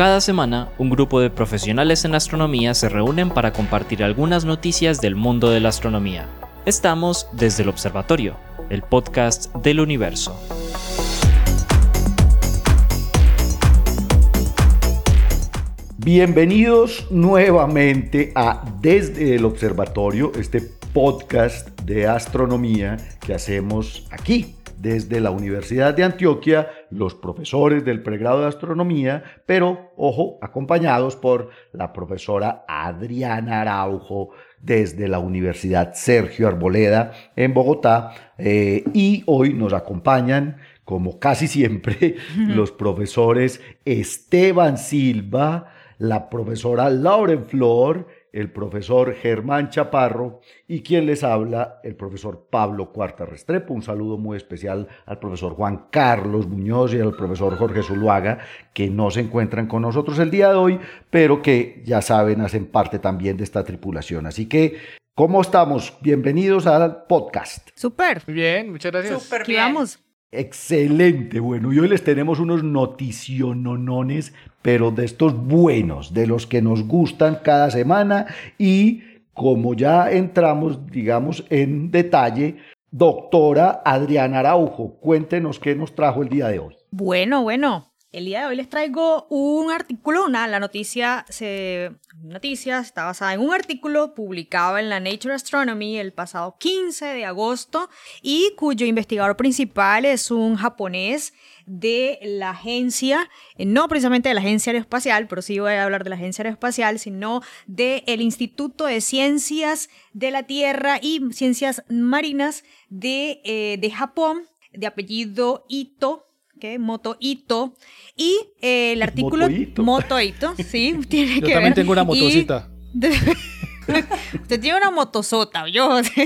Cada semana, un grupo de profesionales en astronomía se reúnen para compartir algunas noticias del mundo de la astronomía. Estamos desde el Observatorio, el podcast del universo. Bienvenidos nuevamente a Desde el Observatorio, este podcast de astronomía que hacemos aquí desde la Universidad de Antioquia, los profesores del pregrado de astronomía, pero, ojo, acompañados por la profesora Adriana Araujo desde la Universidad Sergio Arboleda en Bogotá. Eh, y hoy nos acompañan, como casi siempre, los profesores Esteban Silva, la profesora Lauren Flor, el profesor Germán Chaparro y quien les habla, el profesor Pablo Cuarta Restrepo. Un saludo muy especial al profesor Juan Carlos Muñoz y al profesor Jorge Zuluaga, que no se encuentran con nosotros el día de hoy, pero que ya saben, hacen parte también de esta tripulación. Así que, ¿cómo estamos? Bienvenidos al podcast. Súper. Bien, muchas gracias. Súper bien. Vamos. Excelente, bueno, y hoy les tenemos unos noticiononones, pero de estos buenos, de los que nos gustan cada semana. Y como ya entramos, digamos, en detalle, doctora Adriana Araujo, cuéntenos qué nos trajo el día de hoy. Bueno, bueno, el día de hoy les traigo un artículo, una, la noticia, se, noticia está basada en un artículo publicado en la Nature Astronomy el pasado 15 de agosto y cuyo investigador principal es un japonés de la agencia, no precisamente de la agencia aeroespacial, pero sí voy a hablar de la agencia aeroespacial, sino del el Instituto de Ciencias de la Tierra y Ciencias Marinas de, eh, de Japón, de apellido Ito, que Moto Ito. Y eh, el artículo. Moto Ito. sí, tiene yo que ver. Yo también tengo una motocita. Usted tiene una motosota, yo.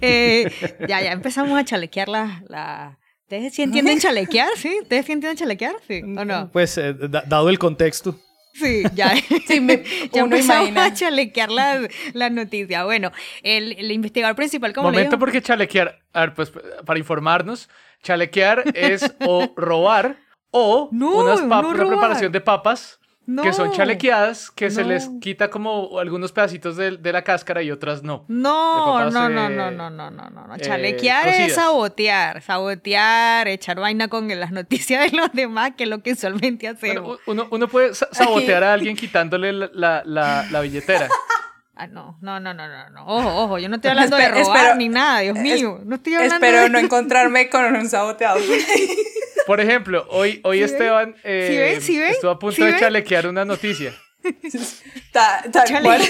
eh, ya, ya empezamos a chalequear la, la... ¿Ustedes sí entienden chalequear? ¿Sí? ¿Ustedes sí entienden chalequear? ¿Sí o no? Pues, eh, dado el contexto. Sí, ya, sí, me, ya empezamos imagina. a chalequear la, la, noticia. Bueno, el, el investigador principal, como Momento le digo, porque chalequear, a ver, pues para informarnos, chalequear es o robar o no, unas no una preparación de papas no, que son chalequeadas, que se les quita como algunos pedacitos de, de, la cáscara y otras no. No, papas, no, eh, no, no, no, no, no, no, no. Chalequear cocidas. es sabotear, sabotear, echar vaina con las noticias de los demás, que es lo que usualmente hacemos. Bueno, uno, uno puede sabotear a alguien quitándole la, la, la, la billetera. Ah, no, no, no, no, no, no. Ojo, ojo, yo no estoy hablando espero, de robar espero, ni nada, Dios mío. No estoy hablando Espero de... no encontrarme con un saboteador. Por ejemplo, hoy, hoy ¿Sí Esteban eh, ¿Sí ven? ¿Sí ven? estuvo a punto ¿Sí de ven? chalequear una noticia. Ta, cual.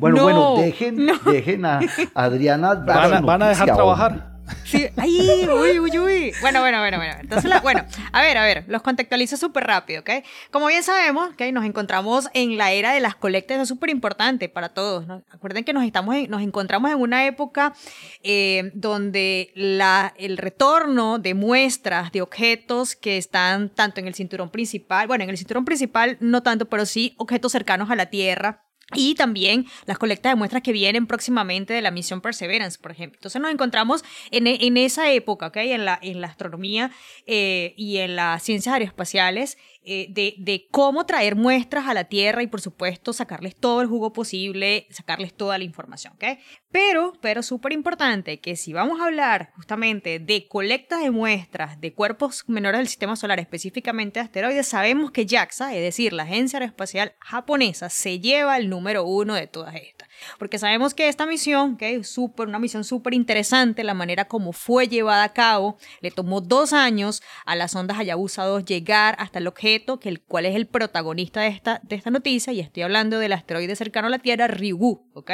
Bueno, No, bueno, dejen, no. dejen a Adriana dar Van a, su van a dejar noticia, trabajar. Sí, ay, uy, uy, uy. Bueno, bueno, bueno, bueno. Entonces, la- bueno, a ver, a ver, los contextualizo súper rápido, ¿ok? Como bien sabemos, ¿ok? Nos encontramos en la era de las colectas, es súper importante para todos, ¿no? Acuerden que nos, estamos en- nos encontramos en una época eh, donde la, el retorno de muestras de objetos que están tanto en el cinturón principal, bueno, en el cinturón principal no tanto, pero sí objetos cercanos a la Tierra, y también las colectas de muestras que vienen próximamente de la misión Perseverance, por ejemplo. Entonces nos encontramos en, e- en esa época, ¿ok? En la, en la astronomía eh, y en las ciencias aeroespaciales, eh, de, de cómo traer muestras a la Tierra y, por supuesto, sacarles todo el jugo posible, sacarles toda la información, ¿ok? Pero, pero súper importante que si vamos a hablar justamente de colectas de muestras de cuerpos menores del sistema solar, específicamente de asteroides, sabemos que JAXA, es decir, la Agencia Aeroespacial Japonesa, se lleva el número uno de todas estas. Porque sabemos que esta misión, que es súper, una misión súper interesante, la manera como fue llevada a cabo, le tomó dos años a las ondas Hayabusa 2 llegar hasta el objeto, que el cual es el protagonista de esta, de esta noticia, y estoy hablando del asteroide cercano a la Tierra, Ryugu, ¿ok?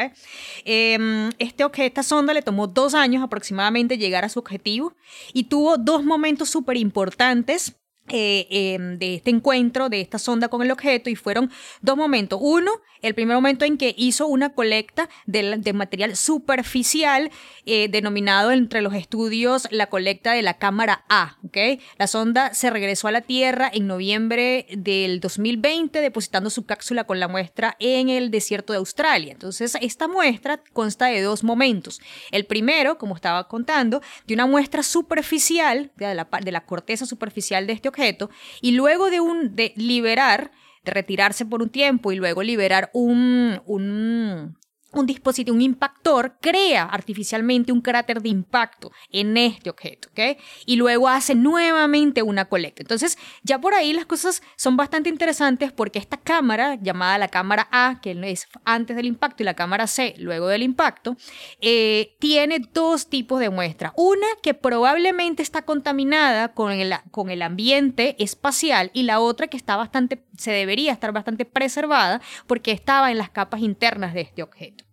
Eh, este esta sonda le tomó dos años aproximadamente llegar a su objetivo y tuvo dos momentos súper importantes eh, eh, de este encuentro, de esta sonda con el objeto, y fueron dos momentos. Uno, el primer momento en que hizo una colecta de, de material superficial, eh, denominado entre los estudios la colecta de la cámara A. ¿ok? La sonda se regresó a la Tierra en noviembre del 2020, depositando su cápsula con la muestra en el desierto de Australia. Entonces, esta muestra consta de dos momentos. El primero, como estaba contando, de una muestra superficial, de la, de la corteza superficial de este objeto y luego de, un, de liberar, de retirarse por un tiempo y luego liberar un, un, un dispositivo, un impactor, crea artificialmente un cráter de impacto en este objeto, ¿ok? Y luego hace nuevamente una colecta. Entonces, ya por ahí las cosas son bastante interesantes porque esta cámara, llamada la cámara A, que es antes del impacto, y la cámara C, luego del impacto, eh, tiene dos tipos de muestras. Una que probablemente está contaminada con el, con el ambiente espacial y la otra que está bastante, se debería estar bastante preservada porque estaba en las capas internas de este objeto.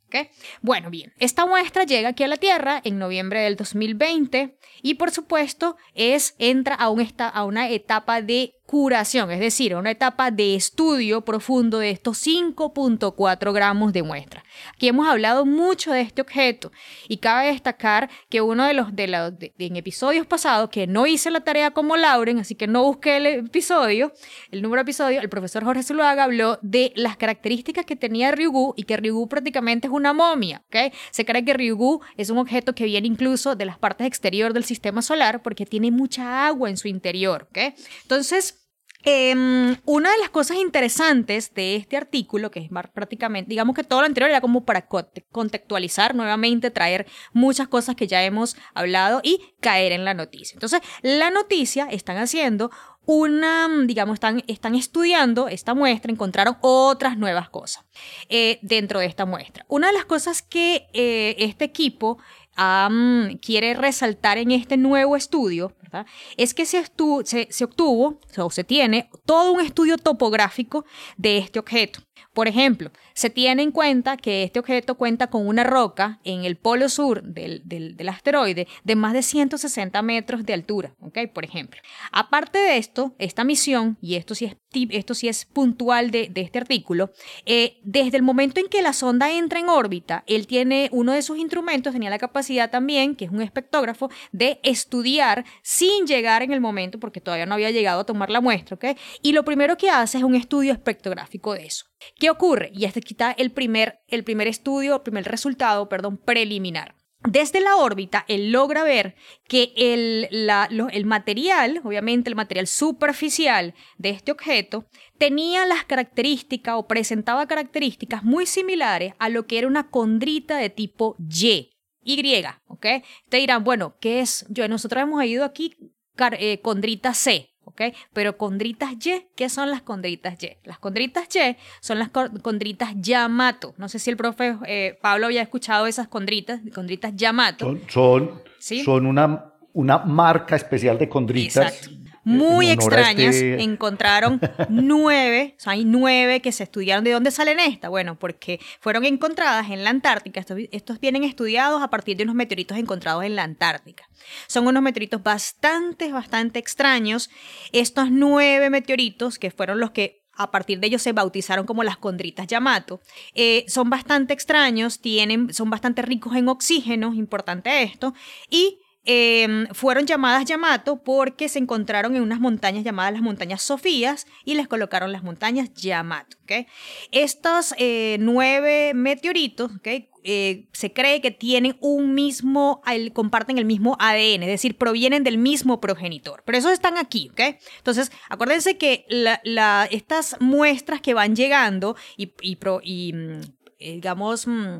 Bueno, bien, esta muestra llega aquí a la Tierra en noviembre del 2020 y por supuesto es, entra a, un a una etapa de curación, es decir, a una etapa de estudio profundo de estos 5.4 gramos de muestra. Aquí hemos hablado mucho de este objeto y cabe destacar que uno de los de, en episodios pasados que no hice la tarea como Lauren, así que no busqué el episodio, el número de episodio, el profesor Jorge Zuluaga habló de las características que tenía Ryugu y que Ryugu prácticamente es una momia, ¿ok? Se cree que Ryugu es un objeto que viene incluso de las partes exterior del sistema solar porque tiene mucha agua en su interior, ¿ok? Entonces, Em, una de las cosas interesantes de este artículo, que es prácticamente, digamos que todo lo anterior era como para conte- contextualizar nuevamente, traer muchas cosas que ya hemos hablado y caer en la noticia. Entonces, la noticia están haciendo una, mm, digamos, están, estudiando esta muestra, encontraron otras nuevas cosas eh, dentro de esta muestra. Una de las cosas que eh, este equipo quiere resaltar en este nuevo estudio. Es que se obtuvo o se tiene todo un estudio topográfico de este objeto. Por ejemplo, se tiene en cuenta que este objeto cuenta con una roca en el polo sur del, del- asteroide de más de 160 metros de altura, ¿ok? Por ejemplo. Aparte de esto, esta misión, y esto sí es, esto sí es puntual de, de este artículo, eh, desde el momento en que la sonda entra en órbita, él tiene uno de sus instrumentos, tenía la capacidad también, que es un espectógrafo, de estudiar sin llegar en el momento, porque todavía no había llegado a tomar la muestra, ¿ok? Y lo primero que hace es un estudio espectrográfico de eso. ¿Qué ocurre? Y este el primer, el primer estudio, el primer resultado, perdón, preliminar. Desde la órbita, él logra ver que el, la- lo- el material, obviamente el material superficial de este objeto, tenía las características o presentaba características muy similares a lo que era una condrita de tipo Y. Y, ¿ok? Te dirán, bueno, ¿qué es? Yo, nosotros hemos ido aquí eh, condrita C, ¿ok? Pero condritas Y, ¿qué son las condritas Y? Las condritas Y son las co- condritas Yamato. No sé si el profe eh, Pablo había escuchado esas condritas, condritas Yamato. Son, son, Sí. son una, una marca especial de condritas. Exacto. Muy en honor a extrañas. este- Encontraron nueve, o sea, hay nueve que se estudiaron. ¿De dónde salen estas? Bueno, porque fueron encontradas en la Antártica. Estos, estos vienen estudiados a partir de unos meteoritos encontrados en la Antártica. Son unos meteoritos bastante, bastante extraños. Estos nueve meteoritos, que fueron los que a partir de ellos se bautizaron como las condritas Yamato. Eh, son bastante extraños, tienen, son bastante ricos en oxígeno, importante esto, y eh, fueron llamadas Yamato porque se encontraron en unas montañas llamadas las montañas Sofías y les colocaron las montañas Yamato. ¿ok? Estos eh, nueve meteoritos ¿ok? eh, se cree que tienen un mismo, el- comparten el mismo ADN, es decir, provienen del mismo progenitor. Pero esos están aquí, ¿ok? Entonces, acuérdense que estas muestras que van llegando y, mm, eh, digamos... mm,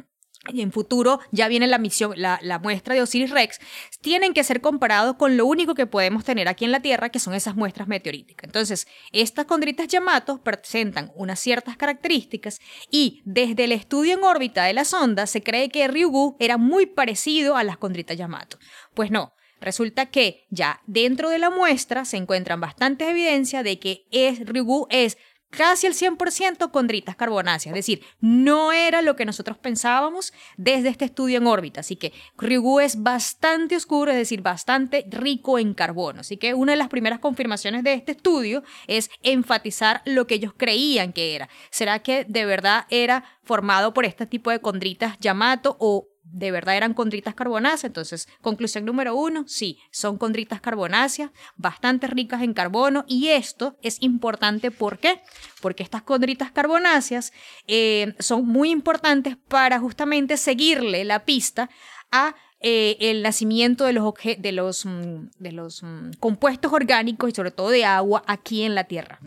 y en futuro ya viene la misión, la, muestra de Osiris Rex, tienen que ser comparados con lo único que podemos tener aquí en la Tierra, que son esas muestras meteoríticas. Entonces, estas condritas Yamato presentan unas ciertas características y desde el estudio en órbita de la sonda se cree que Ryugu era muy parecido a las condritas Yamato. Pues no. Resulta que ya dentro de la muestra se encuentran bastantes evidencias de que es, Ryugu es casi el 100% condritas carbonáceas, es decir, no era lo que nosotros pensábamos desde este estudio en órbita, así que Ryugu es bastante oscuro, es decir, bastante rico en carbono, así que una de las primeras confirmaciones de este estudio es enfatizar lo que ellos creían que era. ¿Será que de verdad era formado por este tipo de condritas Yamato o de verdad eran condritas carbonáceas. Entonces, conclusión número uno, sí, son condritas carbonáceas, bastante ricas en carbono. Y esto es importante, ¿por qué? Porque estas condritas carbonáceas eh, son muy importantes para justamente seguirle la pista a eh, el nacimiento de los, de los, mm, de los mm, compuestos orgánicos y sobre todo de agua aquí en la Tierra.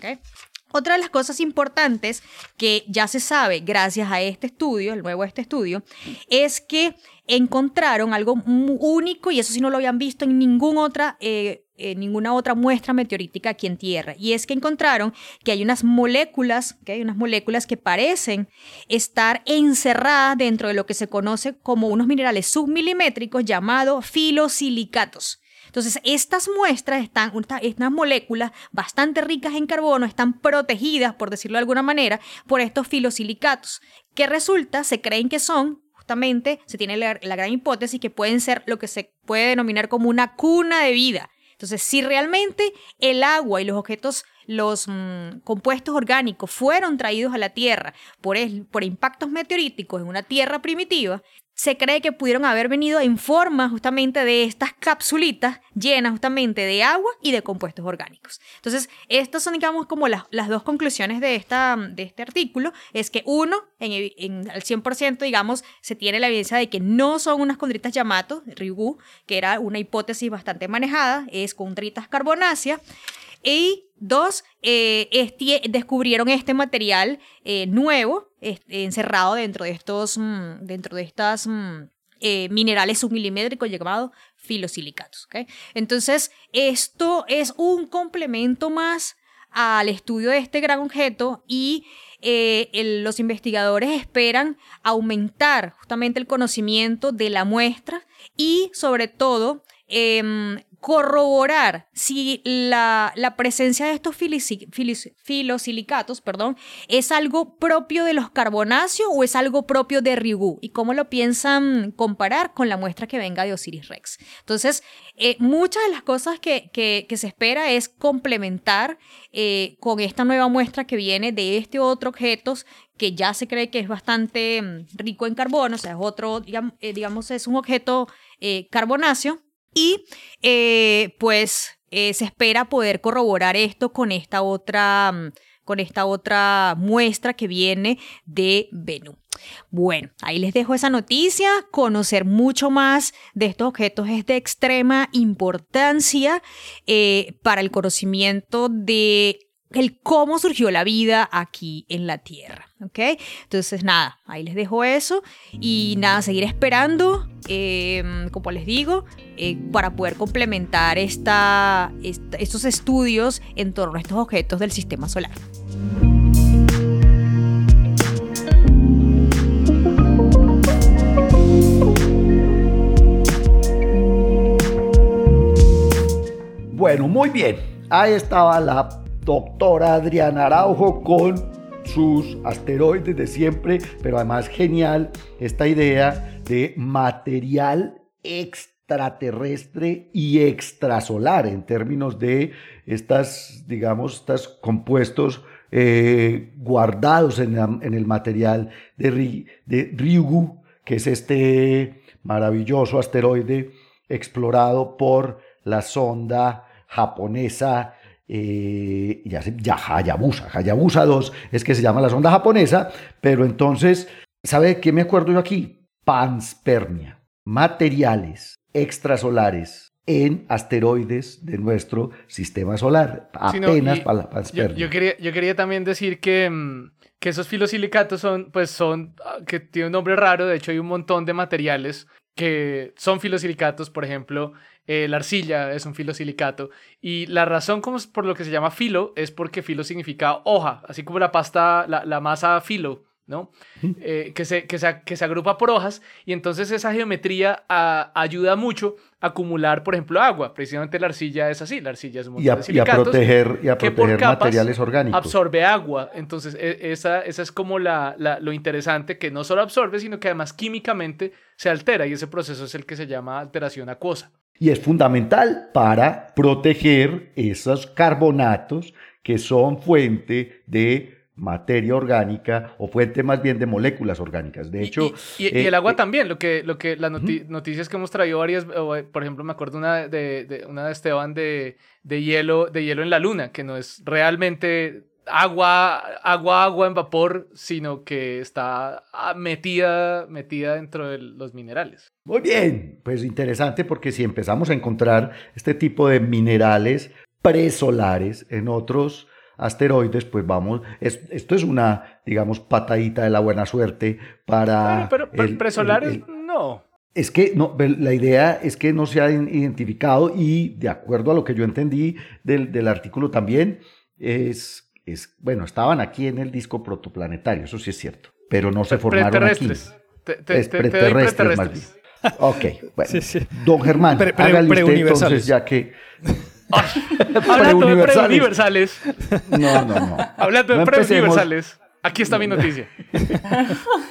Otra de las cosas importantes que ya se sabe gracias a este estudio, el nuevo este estudio, es que encontraron algo único y eso sí no lo habían visto en ningún otra, eh, en ninguna otra muestra meteorítica aquí en Tierra. Y es que encontraron que hay unas moléculas, que hay unas moléculas que parecen estar encerradas dentro de lo que se conoce como unos minerales submilimétricos llamados filosilicatos. Entonces, estas muestras están, esta- estas moléculas bastante ricas en carbono están protegidas, por decirlo de alguna manera, por estos filosilicatos, que resulta, se creen que son, justamente, se tiene la, la gran hipótesis que pueden ser lo que se puede denominar como una cuna de vida. Entonces, si realmente el agua y los objetos, los mm, compuestos orgánicos fueron traídos a la Tierra por, el- por impactos meteoríticos en una Tierra primitiva, se cree que pudieron haber venido en forma justamente de estas capsulitas llenas justamente de agua y de compuestos orgánicos. Entonces, estas son, digamos, como las, las dos conclusiones de, esta, de este artículo. Es que uno, en, en- al 100%, digamos, se tiene la evidencia de que no son unas condritas Yamato, Ryugu, que era una hipótesis bastante manejada, es condritas carbonáceas. Y dos, eh, este- descubrieron este material eh, nuevo, encerrado dentro de estos, mm, dentro de estas mm, eh, minerales submilimétricos llamados filosilicatos. ¿ok? Entonces, esto es un complemento más al estudio de este gran objeto y eh, los investigadores esperan aumentar justamente el conocimiento de la muestra y sobre todo em, corroborar si la, la presencia de estos filosilicatos perdón, es algo propio de los carbonáceos o es algo propio de Ryugu y cómo lo piensan comparar con la muestra que venga de Osiris Rex. Entonces, eh, muchas de las cosas que, que- se espera es complementar eh, con esta nueva muestra que viene de este otro objeto que ya se cree que es bastante mm, rico en carbono, o sea, es otro, eh, digamos es un objeto eh, carbonáceo y eh, pues eh, se espera poder corroborar esto con esta otra, mm, con esta otra muestra que viene de Venus. Bueno, ahí les dejo esa noticia. Conocer mucho más de estos objetos es de extrema importancia eh, para el conocimiento de el cómo surgió la vida aquí en la Tierra, ¿ok? Entonces, nada, ahí les dejo eso y nada, seguir esperando, eh, como les digo, eh, para poder complementar estos estudios en torno a estos objetos del sistema solar. Bueno, muy bien. Ahí estaba la doctora Adriana Araujo con sus asteroides de siempre, pero además genial esta idea de material extraterrestre y extrasolar en términos de estas, digamos, estos compuestos eh, guardados en, en el material de, de Ryugu, que es este maravilloso asteroide explorado por la sonda japonesa eh, ya Hayabusa, Hayabusa 2 es que se llama la sonda japonesa, pero entonces, ¿sabe qué me acuerdo yo aquí? Panspermia, materiales extrasolares en asteroides de nuestro sistema solar, Sí, no, apenas para la Yo, panspermia. yo quería, yo quería también decir que, mm, que esos filosilicatos son, pues son, ah, que tiene un nombre raro, de hecho hay un montón de materiales que son filosilicatos, por ejemplo, eh, la arcilla es un filosilicato, y la razón como por lo que se llama filo es porque filo significa hoja, así como la pasta, la, la masa filo, ¿no? Eh, que, se, que, se, que se agrupa por hojas, y entonces esa geometría ah, ayuda mucho a acumular, por ejemplo, agua. Precisamente la arcilla es así, la arcilla es un montón y a, de y a silicatos proteger, y a proteger materiales orgánicos. absorbe agua. Entonces, e- esa, esa es como la, la- lo interesante, que no solo absorbe, sino que además químicamente se altera y ese proceso es el que se llama alteración acuosa. Y es fundamental para proteger esos carbonatos que son fuente de materia orgánica o fuente más bien de moléculas orgánicas. De hecho, y, y- y eh, el agua eh, también, lo que, lo que las noti- noticias que hemos traído varias, por ejemplo, me acuerdo una de, de- una de Esteban de, de hielo, de hielo en la luna, que no es realmente agua, agua, agua en vapor, sino que está ah, metida, metida dentro de los minerales. Muy bien, pues interesante porque si empezamos a encontrar este tipo de minerales presolares en otros asteroides, pues vamos, esto es una, digamos, patadita de la buena suerte para... pero, presolares no. Es que no, la idea es que no se ha identificado y de acuerdo a lo que yo entendí del, del artículo también, es, es, bueno, estaban aquí en el disco protoplanetario, eso sí es cierto, pero no se formaron aquí. es preterrestres, más bien. Ok, bueno. Don Germán, hágale usted entonces ya que... Hablando de preuniversales. No, no, no. Hablando de preuniversales. Aquí está mi noticia.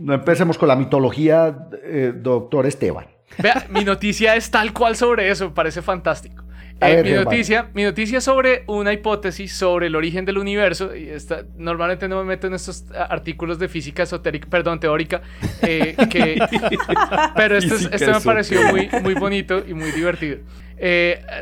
No empecemos con la mitología, eh, doctor Esteban. Vea, mi noticia es tal cual sobre eso, me parece fantástico. Eh, mi, noticia, mi noticia sobre una hipótesis sobre el origen del universo, y esta, normalmente no me meto en estos artículos de física esotérica, perdón, teórica, eh, pero este, este me pareció muy, muy bonito y muy divertido.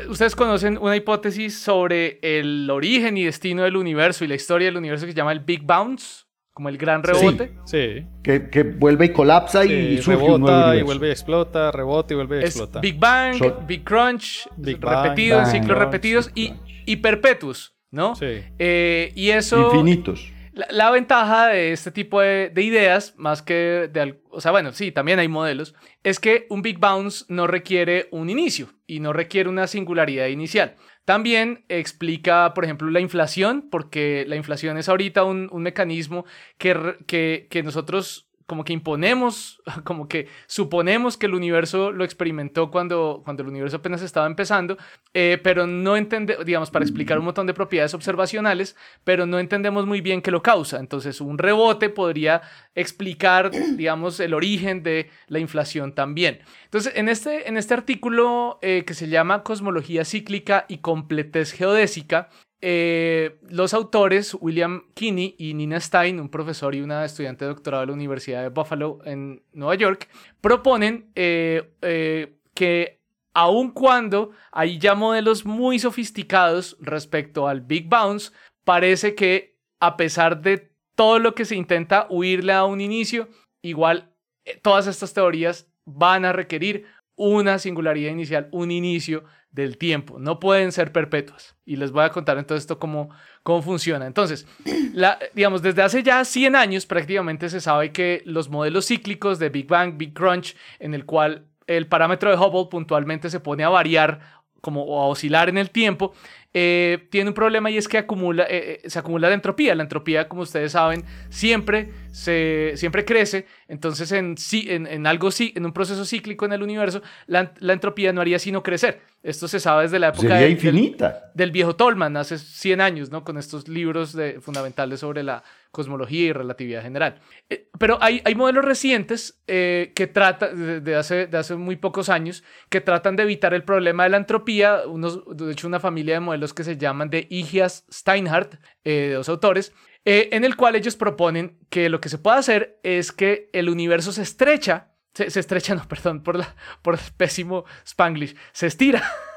Ustedes conocen una hipótesis sobre el origen y destino del universo y la historia del universo que se llama el Big Bounce como el gran rebote. Sí. Que, vuelve y colapsa y surge un nuevo y vuelve y explota, rebote y vuelve y explota. Big Bang, Big Crunch, Big repetido, ciclos repetidos y, y perpetuos, ¿no? Sí. Eh, y eso... Infinitos. La, ventaja de este tipo de, de, ideas, más que de... O sea, bueno, sí, también hay modelos, es que un Big Bounce no requiere un inicio y no requiere una singularidad inicial. También explica, por ejemplo, la inflación, porque la inflación es ahorita un, mecanismo que, que, que nosotros como que imponemos, como que suponemos que el universo lo experimentó cuando, cuando el universo apenas estaba empezando, eh, pero no entendemos, digamos, para explicar un montón de propiedades observacionales, pero no entendemos muy bien qué lo causa. Entonces, un rebote podría explicar, digamos, el origen de la inflación también. Entonces, en este, en este artículo eh, que se llama Cosmología cíclica y completez geodésica, eh, los autores, William Kinney y Nina Stein, un profesor y una estudiante de doctorado de la Universidad de Buffalo en Nueva York, proponen eh, eh, que aun cuando hay ya modelos muy sofisticados respecto al Big Bounce, parece que a pesar de todo lo que se intenta huirle a un inicio, igual todas estas teorías van a requerir una singularidad inicial, un inicio del tiempo, no pueden ser perpetuas. Y les voy a contar entonces esto cómo, cómo funciona. Entonces, digamos, desde hace ya 100 años prácticamente se sabe que los modelos cíclicos de Big Bang, Big Crunch, en el cual el parámetro de Hubble puntualmente se pone a variar como a oscilar en el tiempo, eh, tiene un problema y es que acumula, eh, eh, se acumula la entropía. La entropía, como ustedes saben, siempre, se, siempre crece. Entonces, en, en, en algo, en un proceso cíclico en el universo, la, la, entropía no haría sino crecer. Esto se sabe desde la época infinita. Del, viejo Tolman, hace 100 años, ¿no? Con estos libros de, fundamentales sobre la cosmología y relatividad general. Eh, pero hay, hay modelos recientes eh, que tratan, de, hace, de hace muy pocos años, que tratan de evitar el problema de la entropía. Unos, de hecho, una familia de modelos que se llaman de Igias Steinhardt, eh, dos autores, en el cual ellos proponen que lo que se puede hacer es que el universo se estrecha, se, estrecha, no, perdón, por, la, por el pésimo Spanglish, se estira.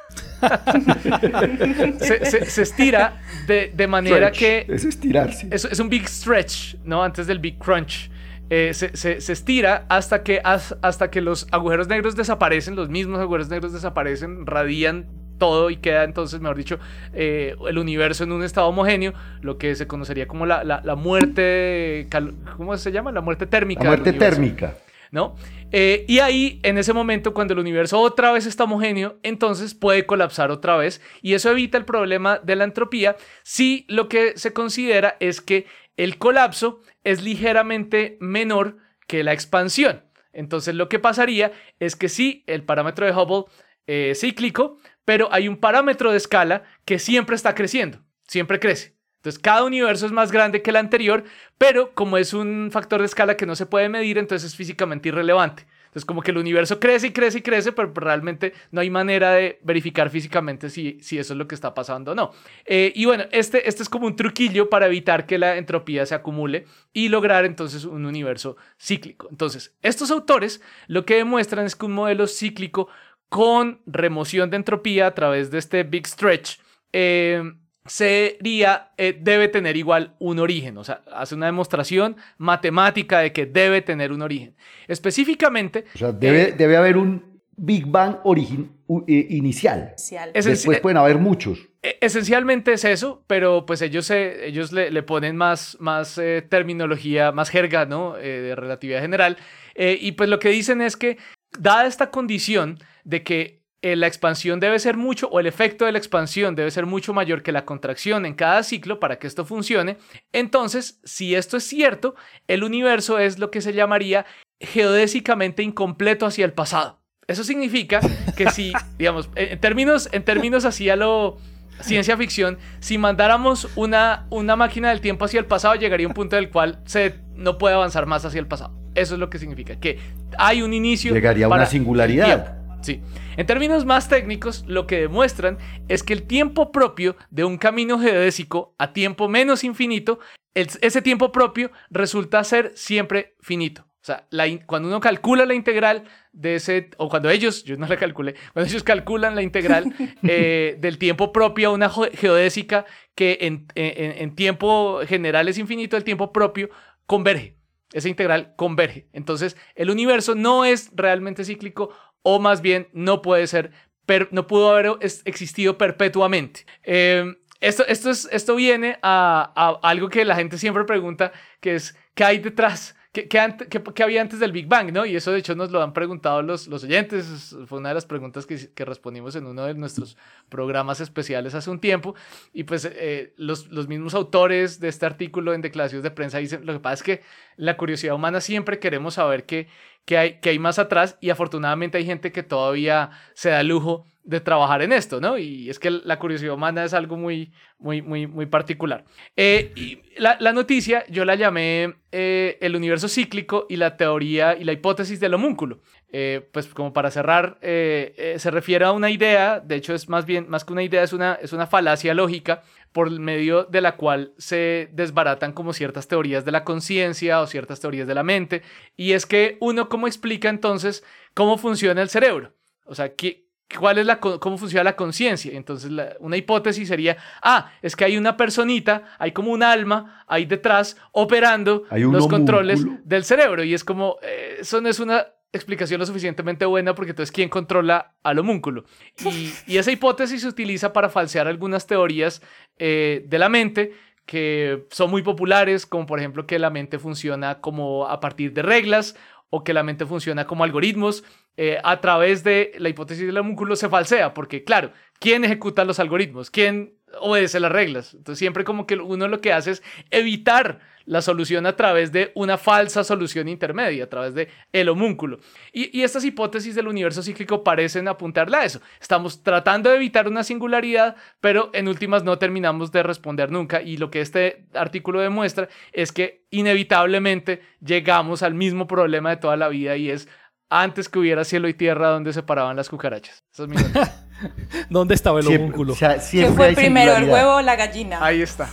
se, estira de, manera que... Es estirarse. Es, es, un big stretch, ¿no? Antes del big crunch. Eh, se, estira hasta que, hasta que los agujeros negros desaparecen, los mismos agujeros negros desaparecen, radian todo y queda entonces, mejor dicho, eh, el universo en un estado homogéneo, lo que se conocería como la, la, muerte, ¿cómo se llama? La muerte térmica. La muerte térmica. ¿No? Eh, y ahí, en ese momento, cuando el universo otra vez está homogéneo, entonces puede colapsar otra vez y eso evita el problema de la entropía si lo que se considera es que el colapso es ligeramente menor que la expansión. Entonces lo que pasaría es que sí, el parámetro de Hubble es cíclico, pero hay un parámetro de escala que siempre está creciendo, siempre crece. Entonces, cada universo es más grande que el anterior, pero como es un factor de escala que no se puede medir, entonces es físicamente irrelevante. Entonces, como que el universo crece y crece y crece, pero realmente no hay manera de verificar físicamente si, si eso es lo que está pasando o no. Eh, y bueno, este, este es como un truquillo para evitar que la entropía se acumule y lograr entonces un universo cíclico. Entonces, estos autores lo que demuestran es que un modelo cíclico con remoción de entropía a través de este big stretch eh, sería, eh, debe tener igual un origen, o sea, hace una demostración matemática de que debe tener un origen. Específicamente... O sea, debe, eh, debe haber un Big Bang origen, eh, inicial. Después pueden haber muchos. E- Esencialmente es eso, pero pues ellos, se- ellos le, le ponen más, más eh, terminología, más jerga, ¿no? Eh, de relatividad general. Eh, y pues lo que dicen es que, dada esta condición de que eh, la expansión debe ser mucho, o el efecto de la expansión debe ser mucho mayor que la contracción en cada ciclo para que esto funcione, entonces, si esto es cierto, el universo es lo que se llamaría geodésicamente incompleto hacia el pasado. Eso significa que si, digamos, en términos, en términos así a lo ciencia ficción, si mandáramos una, una máquina del tiempo hacia el pasado, llegaría un punto del cual se no puede avanzar más hacia el pasado. Eso es lo que significa, que hay un inicio. Llegaría a una singularidad. Sí. En términos más técnicos, lo que demuestran es que el tiempo propio de un camino geodésico a tiempo menos infinito, el- ese tiempo propio resulta ser siempre finito. O sea, la cuando uno calcula la integral de ese, o cuando ellos, yo no la calculé, cuando ellos calculan la integral eh, del tiempo propio a una geodésica que en, en- en tiempo general es infinito, el tiempo propio converge. Esa integral converge. Entonces, el universo no es realmente cíclico o más bien no puede ser, no pudo haber existido perpetuamente. Eh, esto, esto, es, esto viene a, algo que la gente siempre pregunta, que es, ¿qué hay detrás? ¿Qué, qué había antes del Big Bang? ¿no? Y eso de hecho nos lo han preguntado los, los oyentes. Es- Fue una de las preguntas que, que respondimos en uno de nuestros programas especiales hace un tiempo. Y pues eh, los, los mismos autores de este artículo en declaraciones de prensa dicen, lo que pasa es que la curiosidad humana siempre queremos saber qué, qué hay, qué hay más atrás y afortunadamente hay gente que todavía se da lujo de trabajar en esto, ¿no? Y es que la curiosidad humana es algo muy, muy, muy, muy particular. Eh, y la, la noticia yo la llamé eh, el universo cíclico y la teoría y la hipótesis del homúnculo. Eh, pues como para cerrar, eh, eh, se refiere a una idea, de hecho es más bien, más que una idea, es una, es una falacia lógica por medio de la cual se desbaratan como ciertas teorías de la conciencia o ciertas teorías de la mente. Y es que uno, ¿cómo explica entonces cómo funciona el cerebro? O sea, ¿qué, ¿cuál es la, cómo funciona la conciencia? Entonces, la- una hipótesis sería, ah, es que hay una personita, hay como un alma ahí detrás operando los controles del cerebro. Y es como, eh, eso no es una explicación lo suficientemente buena porque entonces, ¿quién controla al homúnculo? Y, esa hipótesis se utiliza para falsear algunas teorías eh, de la mente que son muy populares, como por ejemplo que la mente funciona como a partir de reglas o que la mente funciona como algoritmos. eh, a través de la hipótesis del homúnculo se falsea, porque claro, ¿quién ejecuta los algoritmos? ¿Quién obedece las reglas? Entonces siempre como que uno lo que hace es evitar la solución a través de una falsa solución intermedia, a través de el homúnculo. Y, y estas hipótesis del universo cíclico parecen apuntarle a eso. Estamos tratando de evitar una singularidad, pero en últimas no terminamos de responder nunca. Y lo que este artículo demuestra es que inevitablemente llegamos al mismo problema de toda la vida y es antes que hubiera cielo y tierra donde se paraban las cucarachas. Esa es mi. ¿Dónde estaba el Siempre, homúnculo? o sea, ¿Qué fue primero, el huevo o la gallina? Ahí está.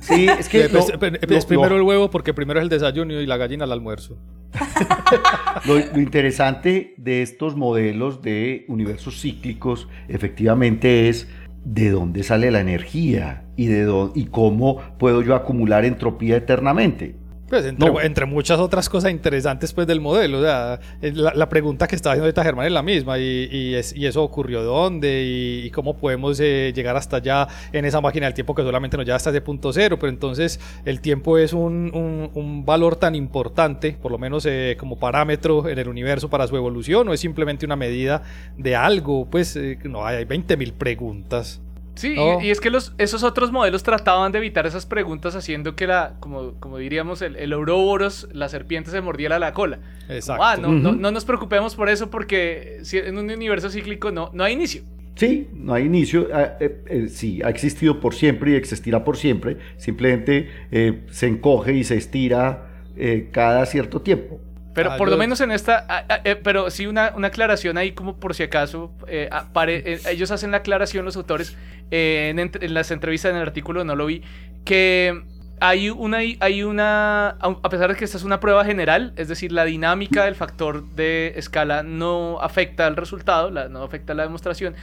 Sí, es que lo- lo- es primero lo- el huevo porque primero es el desayuno y la gallina el almuerzo. Lo, lo interesante de estos modelos de universos cíclicos efectivamente es de dónde sale la energía y, de dó- y cómo puedo yo acumular entropía eternamente. Pues entre, No. entre muchas otras cosas interesantes pues del modelo. O sea, eh, la, la pregunta que estaba haciendo ahorita Germán es la misma. Y, y es- y eso ocurrió dónde y, y cómo podemos eh, llegar hasta allá en esa máquina del tiempo que solamente nos lleva hasta ese punto cero. Pero entonces el tiempo es un, un- un valor tan importante, por lo menos eh, como parámetro en el universo para su evolución, o es simplemente una medida de algo. Pues eh, no, hay 20.000 preguntas. Sí, y- No. y, es que los, esos otros modelos trataban de evitar esas preguntas haciendo que la, como, como diríamos, el, el Ouroboros, la serpiente se mordiera la cola. Exacto. Ah, no, no, nos preocupemos por eso porque si en un universo cíclico no, no hay inicio. Sí, no hay inicio, ah, eh, eh, sí, ha existido por siempre y existirá por siempre, simplemente eh, se encoge y se estira eh, cada cierto tiempo. Pero Ah, por lo menos en esta, ah, ah, eh, pero sí una, una aclaración ahí como por si acaso, eh, pare- eh, ellos hacen la aclaración, los autores, eh, en, en las entrevistas en el artículo no lo vi, que hay una, hay una, a pesar de que esta es una prueba general, es decir, la dinámica del factor de escala no afecta al resultado, no afecta a la demostración,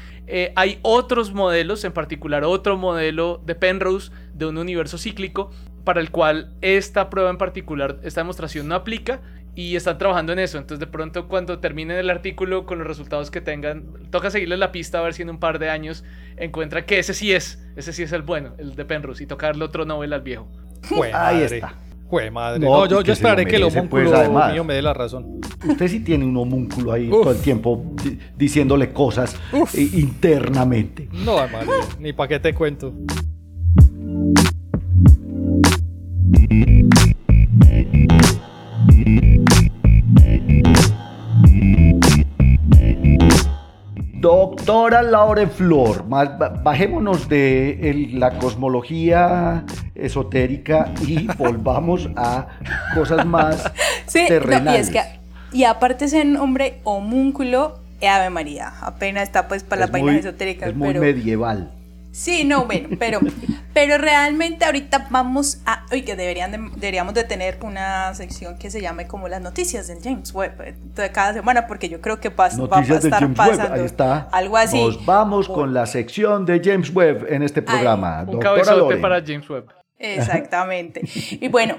hay otros modelos, en particular otro modelo de Penrose de un universo cíclico, para el cual esta prueba en particular, esta demostración no aplica, y están trabajando en eso. Entonces, de pronto, cuando terminen el artículo con los resultados que tengan, toca seguirle la pista a ver si en un par de años encuentra que ese sí es, ese sí es el bueno, el de Penrose, y tocarle otro Nobel al viejo. Ahí está. Jue madre. No, yo, yo esperaré que el pues, homúnculo mío me dé la razón. Usted sí tiene un homúnculo ahí todo el tiempo diciéndole cosas eh, internamente. No, madre, ni para qué te cuento. Doctora Laure Flor, bajémonos de la cosmología esotérica y volvamos a cosas más terrenales. y, aparte ese nombre homúnculo, Ave María, apenas está pues para las vainas esotéricas. Es muy medieval. Sí, no, bueno, pero, pero realmente ahorita vamos a, oye, que deberían deberíamos de tener una sección que se llame como las noticias del James Webb eh, de cada semana, porque yo creo que va, va a estar pasando Ahí está. algo así. Nos vamos con la sección de James Webb en este programa. un cabezote para James Webb. Exactamente. y bueno,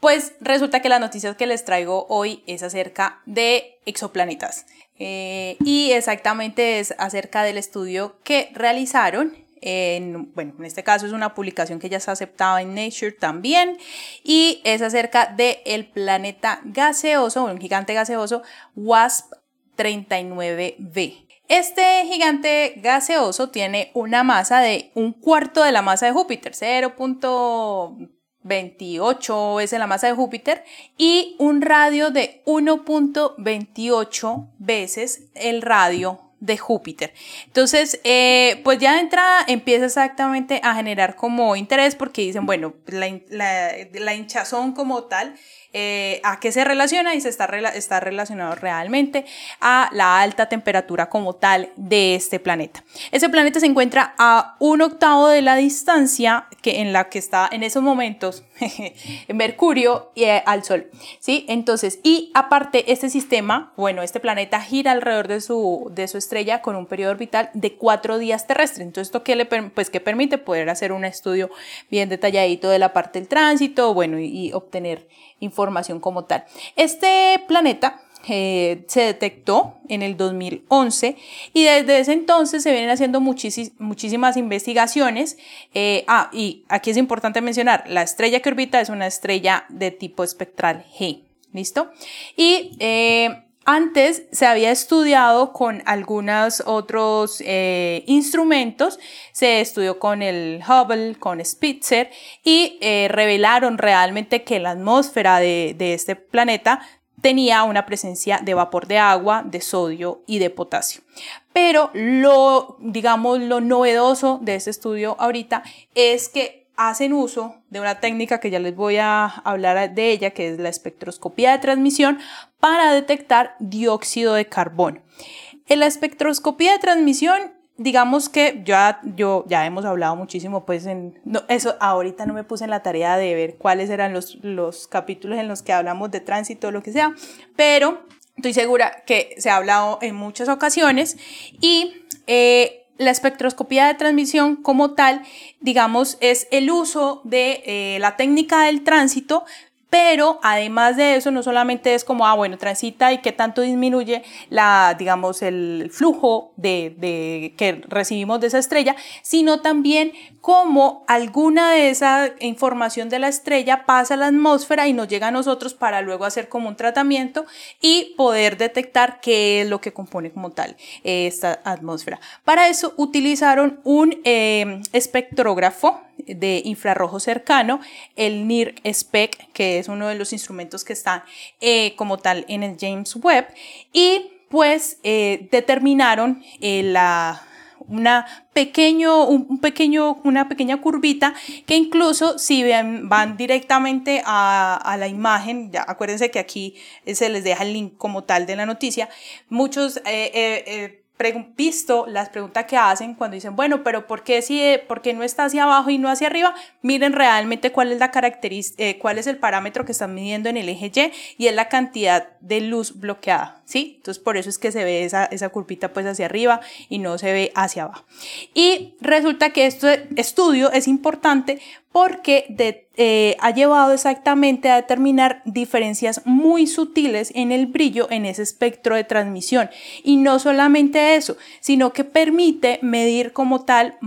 pues resulta que las noticias que les traigo hoy es acerca de exoplanetas. Eh, y exactamente es acerca del estudio que realizaron en, bueno, en este caso es una publicación que ya está aceptada en Nature también y es acerca del el planeta gaseoso, un gigante gaseoso WASP 39b. Este gigante gaseoso tiene una masa de un cuarto de la masa de Júpiter, 0.28 veces la masa de Júpiter y un radio de 1.28 veces el radio de Júpiter. Entonces, eh, pues ya de entrada empieza exactamente a generar como interés porque dicen, bueno, la, la, la hinchazón como tal eh, a qué se relaciona y se está, está relacionado realmente a la alta temperatura como tal de este planeta. Ese planeta se encuentra a un octavo de la distancia que en la que está en esos momentos Mercurio y, eh, al Sol. ¿sí? Entonces, y aparte este sistema, bueno, este planeta gira alrededor de su, de su estrella con un periodo orbital de cuatro días terrestres. Entonces, esto que le pues, que permite poder hacer un estudio bien detalladito de la parte del tránsito, bueno, y obtener información como tal. Este planeta eh, se detectó en el 2011 y desde ese entonces se vienen haciendo muchísimas investigaciones. Eh, ah, y aquí es importante mencionar, la estrella que orbita es una estrella de tipo espectral G. ¿Listo? Y eh, antes se había estudiado con algunos otros eh, instrumentos, se estudió con el Hubble, con Spitzer y eh, revelaron realmente que la atmósfera de, de este planeta tenía una presencia de vapor de agua, de sodio y de potasio. Pero lo, digamos, lo novedoso de este estudio ahorita es que hacen uso de una técnica que ya les voy a hablar de ella, que es la espectroscopía de transmisión, para detectar dióxido de carbono. En la espectroscopía de transmisión, digamos que ya, yo, ya hemos hablado muchísimo, pues en, eso ahorita no me puse en la tarea de ver cuáles eran los, los capítulos en los que hablamos de tránsito o lo que sea, pero estoy segura que se ha hablado en muchas ocasiones y eh, la espectroscopía de transmisión como tal, digamos, es el uso de eh, la técnica del tránsito pero además de eso, no solamente es como, ah, bueno, transita y qué tanto disminuye la, digamos, el flujo de, de, que recibimos de esa estrella, sino también cómo alguna de esa información de la estrella pasa a la atmósfera y nos llega a nosotros para luego hacer como un tratamiento y poder detectar qué es lo que compone como tal esta atmósfera. Para eso utilizaron un eh, espectrógrafo de infrarrojo cercano, el NIR-SPEC, que es uno de los instrumentos que están eh, como tal en el James Webb, y pues eh, determinaron eh, la, una, pequeño, un pequeño, una pequeña curvita que incluso si van directamente a, a, la imagen, ya acuérdense que aquí se les deja el link como tal de la noticia, muchos visto las preguntas que hacen cuando dicen, bueno, pero ¿por qué, si, ¿por qué no está hacia abajo y no hacia arriba? Miren realmente cuál es la característica, eh, cuál es el parámetro que están midiendo en el eje Y y es la cantidad de luz bloqueada, ¿sí? Entonces por eso es que se ve esa, esa pues hacia arriba y no se ve hacia abajo. Y resulta que este estudio es importante porque eh, ha llevado exactamente a determinar diferencias muy sutiles en el brillo en ese espectro de transmisión. Y no solamente eso, sino que permite medir como tal,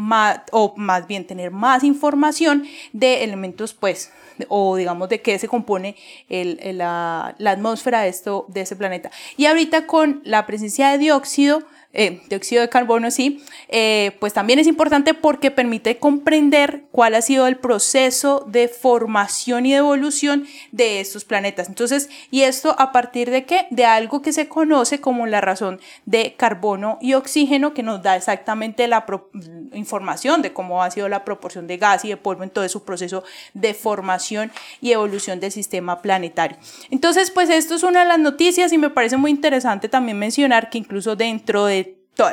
o más bien tener más información de elementos, pues, o digamos de qué se compone la, atmósfera de, esto, de ese planeta. Y ahorita con la presencia de dióxido, eh, dióxido de carbono, sí, eh, pues también es importante porque permite comprender cuál ha sido el proceso de formación y de evolución de estos planetas. Entonces, ¿y esto a partir de qué? De algo que se conoce como la razón de carbono y oxígeno, que nos da exactamente la información de cómo ha sido la proporción de gas y de polvo en todo su proceso de formación y evolución del sistema planetario. Entonces, pues esto es una de las noticias y me parece muy interesante también mencionar que incluso dentro de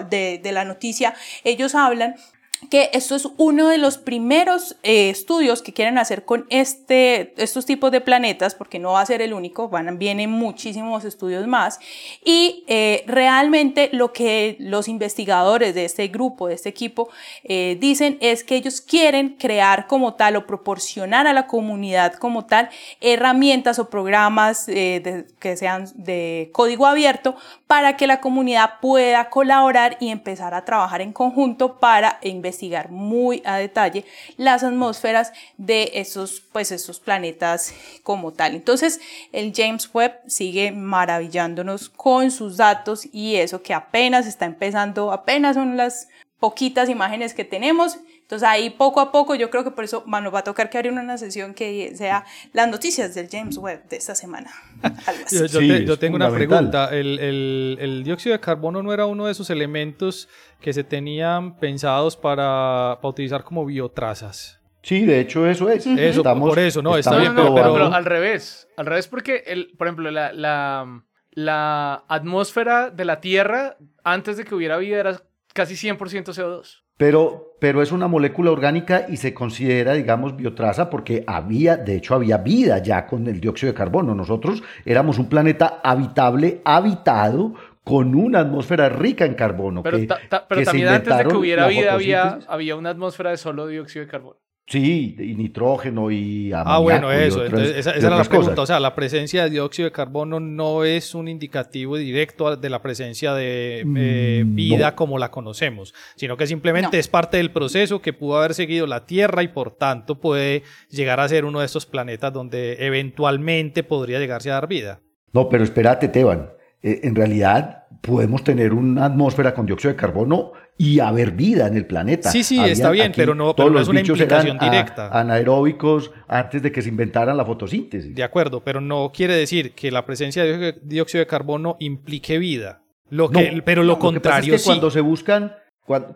de, la noticia, ellos hablan que esto es uno de los primeros eh, estudios que quieren hacer con este, estos tipos de planetas, porque no va a ser el único, van, vienen muchísimos estudios más, y eh, realmente lo que los investigadores de este grupo, de este equipo, eh, dicen es que ellos quieren crear como tal o proporcionar a la comunidad como tal herramientas o programas que sean de código abierto para que la comunidad pueda colaborar y empezar a trabajar en conjunto para investigar investigar muy a detalle las atmósferas de esos, pues, esos planetas como tal. Entonces, el James Webb sigue maravillándonos con sus datos y eso que apenas está empezando, apenas son las poquitas imágenes que tenemos. Entonces ahí poco a poco yo creo que por eso nos va a tocar que abrir una sesión que sea las noticias del James Webb de esta semana. Yo, tengo una pregunta. El, el, el, dióxido de carbono no era uno de esos elementos que se tenían pensados para, para utilizar como biotrazas. Sí, de hecho eso es. Eso, por eso, no, está bien, pero, pero, al revés. Al revés porque, el, por ejemplo, la, la, la atmósfera de la Tierra antes de que hubiera vida era casi 100% CO2. Pero, pero es una molécula orgánica y se considera, digamos, biotraza porque había, de hecho, había vida ya con el dióxido de carbono. Nosotros éramos un planeta habitable, habitado, con una atmósfera rica en carbono. Pero, pero también antes de que hubiera vida había, había una atmósfera de solo dióxido de carbono. Sí, y nitrógeno y Ah, bueno, eso. esa, era la pregunta. O sea, la presencia de dióxido de carbono no es un indicativo directo de la presencia de eh, mm, vida como la conocemos, sino que simplemente es parte del proceso que pudo haber seguido la Tierra y por tanto puede llegar a ser uno de estos planetas donde eventualmente podría llegarse a dar vida. No, pero espérate, Teban. Eh, en realidad podemos tener una atmósfera con dióxido de carbono y haber vida en el planeta. Sí, sí, está bien, pero no, es una implicación directa. anaeróbicos antes de que se inventaran la fotosíntesis. De acuerdo, pero no quiere decir que la presencia de dióxido de carbono implique vida. Lo que, pero lo contrario es que cuando se buscan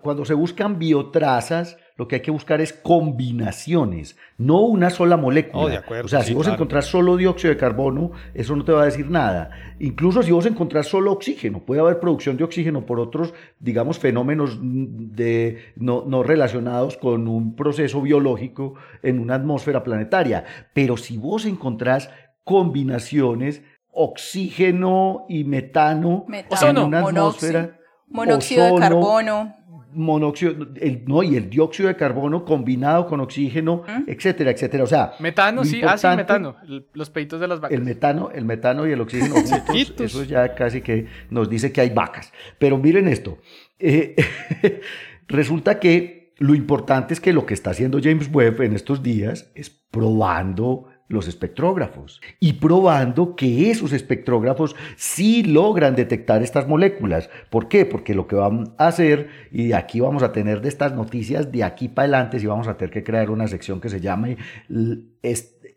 cuando, se buscan biotrazas, lo que hay que buscar es combinaciones, no una sola molécula. Oh, o sea, si vos encontrás solo dióxido de carbono, eso no te va a decir nada. Incluso si vos encontrás solo oxígeno, puede haber producción de oxígeno por otros, digamos, fenómenos de, no, no relacionados con un proceso biológico en una atmósfera planetaria. Pero si vos encontrás combinaciones, oxígeno y metano, en una atmósfera... Monóxido de carbono monóxido, el, no, y el dióxido de carbono combinado con oxígeno, etcétera, etcétera. O sea, metano, sí, ah, sí, metano, los peitos de las vacas. El metano, el metano y el oxígeno, eso ya casi que nos dice que hay vacas. Pero miren esto, eh, resulta que lo importante es que lo que está haciendo James Webb en estos días es probando los espectrógrafos y probando que esos espectrógrafos sí logran detectar estas moléculas. ¿Por qué? Porque lo que van a hacer, y aquí vamos a tener de estas noticias de aquí para adelante, si vamos a tener que crear una sección que se llame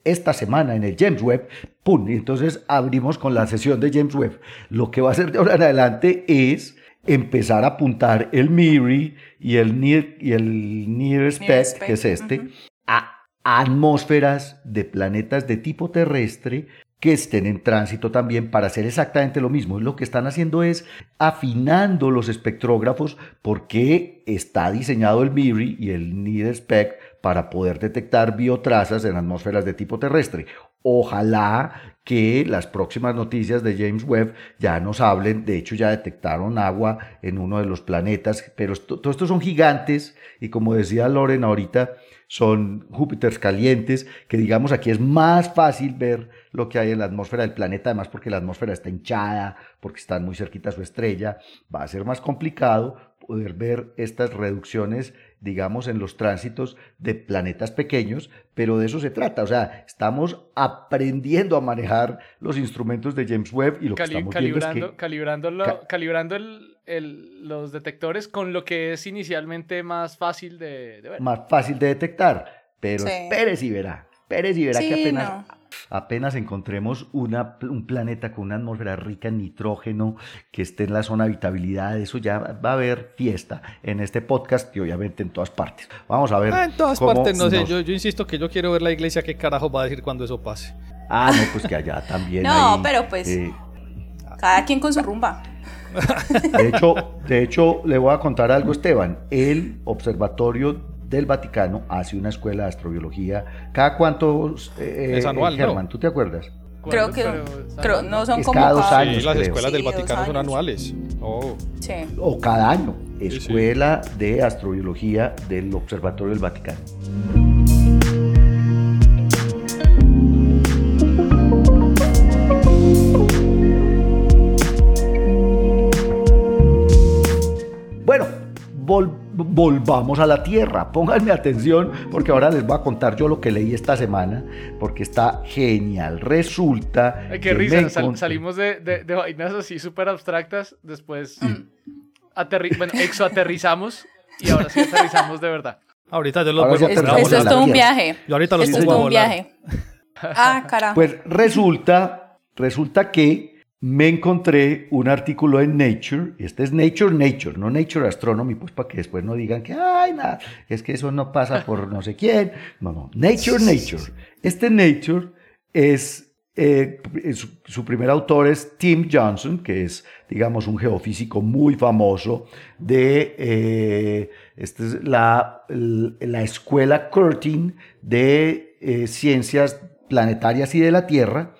esta semana en el James Webb, ¡pum! Y entonces abrimos con la sesión de James Webb. Lo que va a hacer de ahora en adelante es empezar a apuntar el MIRI y el Near, y el Near Spec, que es este, atmósferas de planetas de tipo terrestre que estén en tránsito también para hacer exactamente lo mismo. Lo que están haciendo es afinando los espectrógrafos porque está diseñado el MIRI y el NIDSPEC para poder detectar biotrazas en atmósferas de tipo terrestre. Ojalá que las próximas noticias de James Webb ya nos hablen, de hecho ya detectaron agua en uno de los planetas, pero todos estos son gigantes y como decía Loren ahorita, son Júpiters calientes, que digamos aquí es más fácil ver lo que hay en la atmósfera del planeta, además porque la atmósfera está hinchada, porque están muy cerquita a su estrella, va a ser más complicado poder ver estas reducciones, digamos, en los tránsitos de planetas pequeños, pero de eso se trata, o sea, estamos aprendiendo a manejar los instrumentos de James Webb y lo que estamos viendo es que... Calibrando, calibrando el, los detectores con lo que es inicialmente más fácil de, ver. Más fácil de detectar, pero Pérez y verá, Pérez y verá que apenas apenas encontremos una, un planeta con una atmósfera rica en nitrógeno, que esté en la zona de habitabilidad, eso ya va a haber fiesta en este podcast y obviamente en todas partes. Vamos a ver. Ah, en todas partes, no sé, yo, yo, insisto que yo quiero ver la iglesia, qué carajo va a decir cuando eso pase. Ah, no, pues que allá también. no, pero pues eh, cada quien con su rumba. De hecho, de hecho, le voy a contar algo, Esteban. El observatorio del Vaticano hace una escuela de astrobiología. ¿Cada cuánto, eh, es anual, Germán, tú te acuerdas? Creo que creo, no son como cada dos años. las escuelas del Vaticano son anuales. Oh. Sí. O cada año. Escuela de Astrobiología del Observatorio del Vaticano. Volvamos a la tierra. Pónganme atención porque ahora les voy a contar yo lo que leí esta semana porque está genial. Resulta... Ay, qué risa, salimos de, de, vainas así súper abstractas, después mm. bueno, exoaterrizamos y ahora sí aterrizamos de verdad. Ahorita yo lo voy a Esto es todo un viaje. Yo ahorita lo Esto es todo un viaje. Ah, carajo. Pues resulta, resulta que me encontré un artículo en Nature, y este es Nature Nature, no Nature Astronomy, pues para que después no digan que, ay, nada, es que eso no pasa por no sé quién. No, no, Nature Nature. Este Nature es, eh, su, primer autor es Tim Johnson, que es, digamos, un geofísico muy famoso de, eh, esta es la, la escuela Curtin de eh, ciencias planetarias y de la Tierra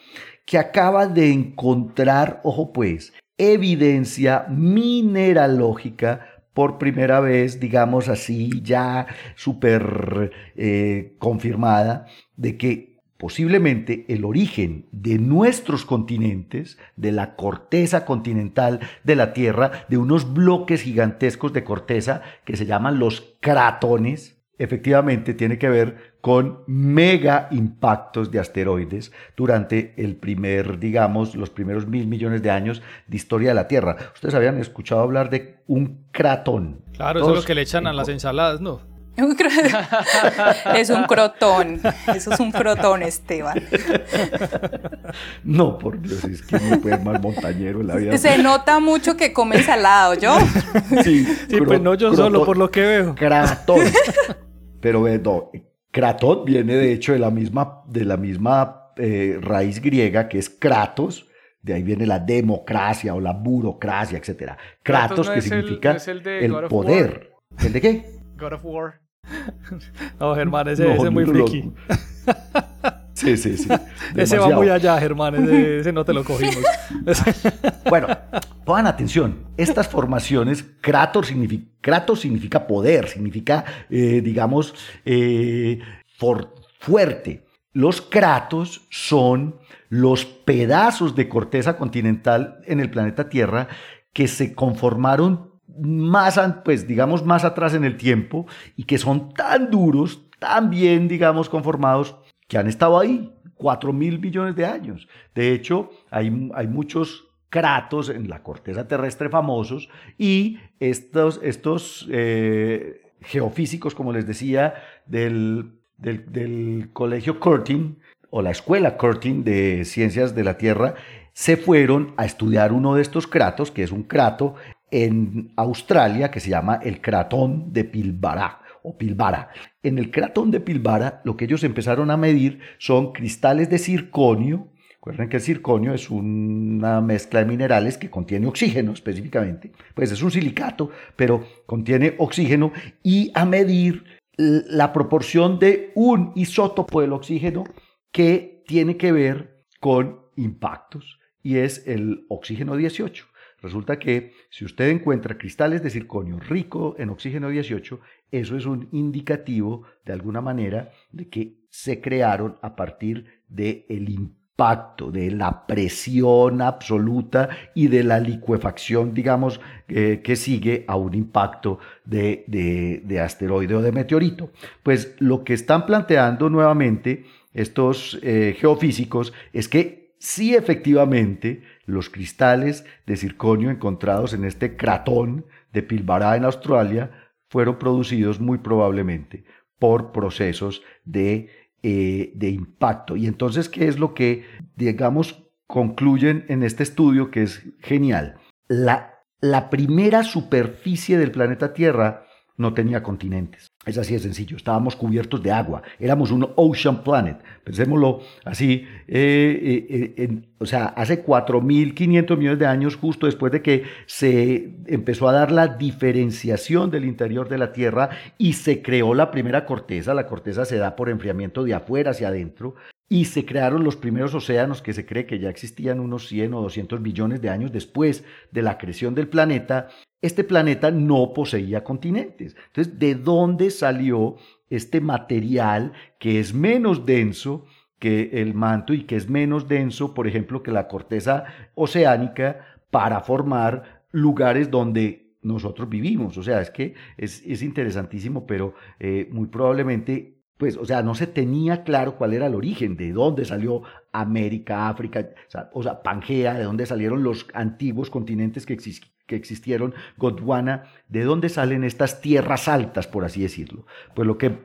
que acaba de encontrar, ojo pues, evidencia mineralógica por primera vez, digamos así, ya súper eh, confirmada, de que posiblemente el origen de nuestros continentes, de la corteza continental de la Tierra, de unos bloques gigantescos de corteza que se llaman los cratones, efectivamente tiene que ver con mega impactos de asteroides durante el primer, digamos, los primeros mil millones de años de historia de la Tierra. Ustedes habían escuchado hablar de un cratón. Claro, eso es lo que le echan a las ensaladas, ¿no? es un crotón. Eso es un crotón, Esteban. No, por Dios, es que no puede más montañero en la vida. Se nota mucho que come ensalado, ¿yo? Sí, sí pues no yo solo, por lo que veo. Cratón. Pero no, Kratos viene de hecho de la misma, de la misma eh, raíz griega que es Kratos, de ahí viene la democracia o la burocracia, etc. Kratos, que significa el, poder. ¿El de qué? God of War. No, Germán, ese, es muy friki. Sí, sí, sí. ese va muy allá, Germán. Ese, no te lo cogimos. bueno, pongan atención. Estas formaciones, Kratos significa, Kratos significa poder, significa, eh, digamos, eh, fuerte. Los Kratos son los pedazos de corteza continental en el planeta Tierra que se conformaron más, pues digamos, más atrás en el tiempo y que son tan duros, tan bien, digamos, conformados que han estado ahí 4 mil billones de años. De hecho, hay, hay muchos cratos en la corteza terrestre famosos y estos, estos eh, geofísicos, como les decía, del, del, colegio Curtin o la escuela Curtin de ciencias de la Tierra, se fueron a estudiar uno de estos cratos, que es un crato en Australia que se llama el cratón de Pilbara o Pilbara. En el cratón de Pilbara lo que ellos empezaron a medir son cristales de circonio Recuerden que el circonio es una mezcla de minerales que contiene oxígeno específicamente. Pues es un silicato, pero contiene oxígeno y a medir la proporción de un isótopo del oxígeno que tiene que ver con impactos y es el oxígeno 18. Resulta que si usted encuentra cristales de circonio rico en oxígeno 18, eso es un indicativo de alguna manera de que se crearon a partir del el impacto, de la presión absoluta y de la licuefacción, digamos, eh, que sigue a un impacto de, de, asteroide o de meteorito. Pues lo que están planteando nuevamente estos eh, geofísicos es que sí efectivamente los cristales de circonio encontrados en este cratón de Pilbara en Australia fueron producidos muy probablemente por procesos de, eh, de impacto. Y entonces, ¿qué es lo que, digamos, concluyen en este estudio que es genial? La, la primera superficie del planeta Tierra no tenía continentes. Es así de sencillo, estábamos cubiertos de agua, éramos un ocean planet, pensémoslo así, eh, eh, eh, o sea, hace 4.500 millones de años, justo después de que se empezó a dar la diferenciación del interior de la Tierra y se creó la primera corteza, la corteza se da por enfriamiento de afuera hacia adentro, y se crearon los primeros océanos que se cree que ya existían unos 100 o 200 millones de años después de la creación del planeta, este planeta no poseía continentes. Entonces, ¿de dónde salió este material que es menos denso que el manto y que es menos denso, por ejemplo, que la corteza oceánica para formar lugares donde nosotros vivimos? O sea, es que es, interesantísimo, pero eh, muy probablemente pues, o sea, no se tenía claro cuál era el origen, de dónde salió América, África, o sea, Pangea, de dónde salieron los antiguos continentes que, que existieron, Gondwana, de dónde salen estas tierras altas, por así decirlo. Pues lo que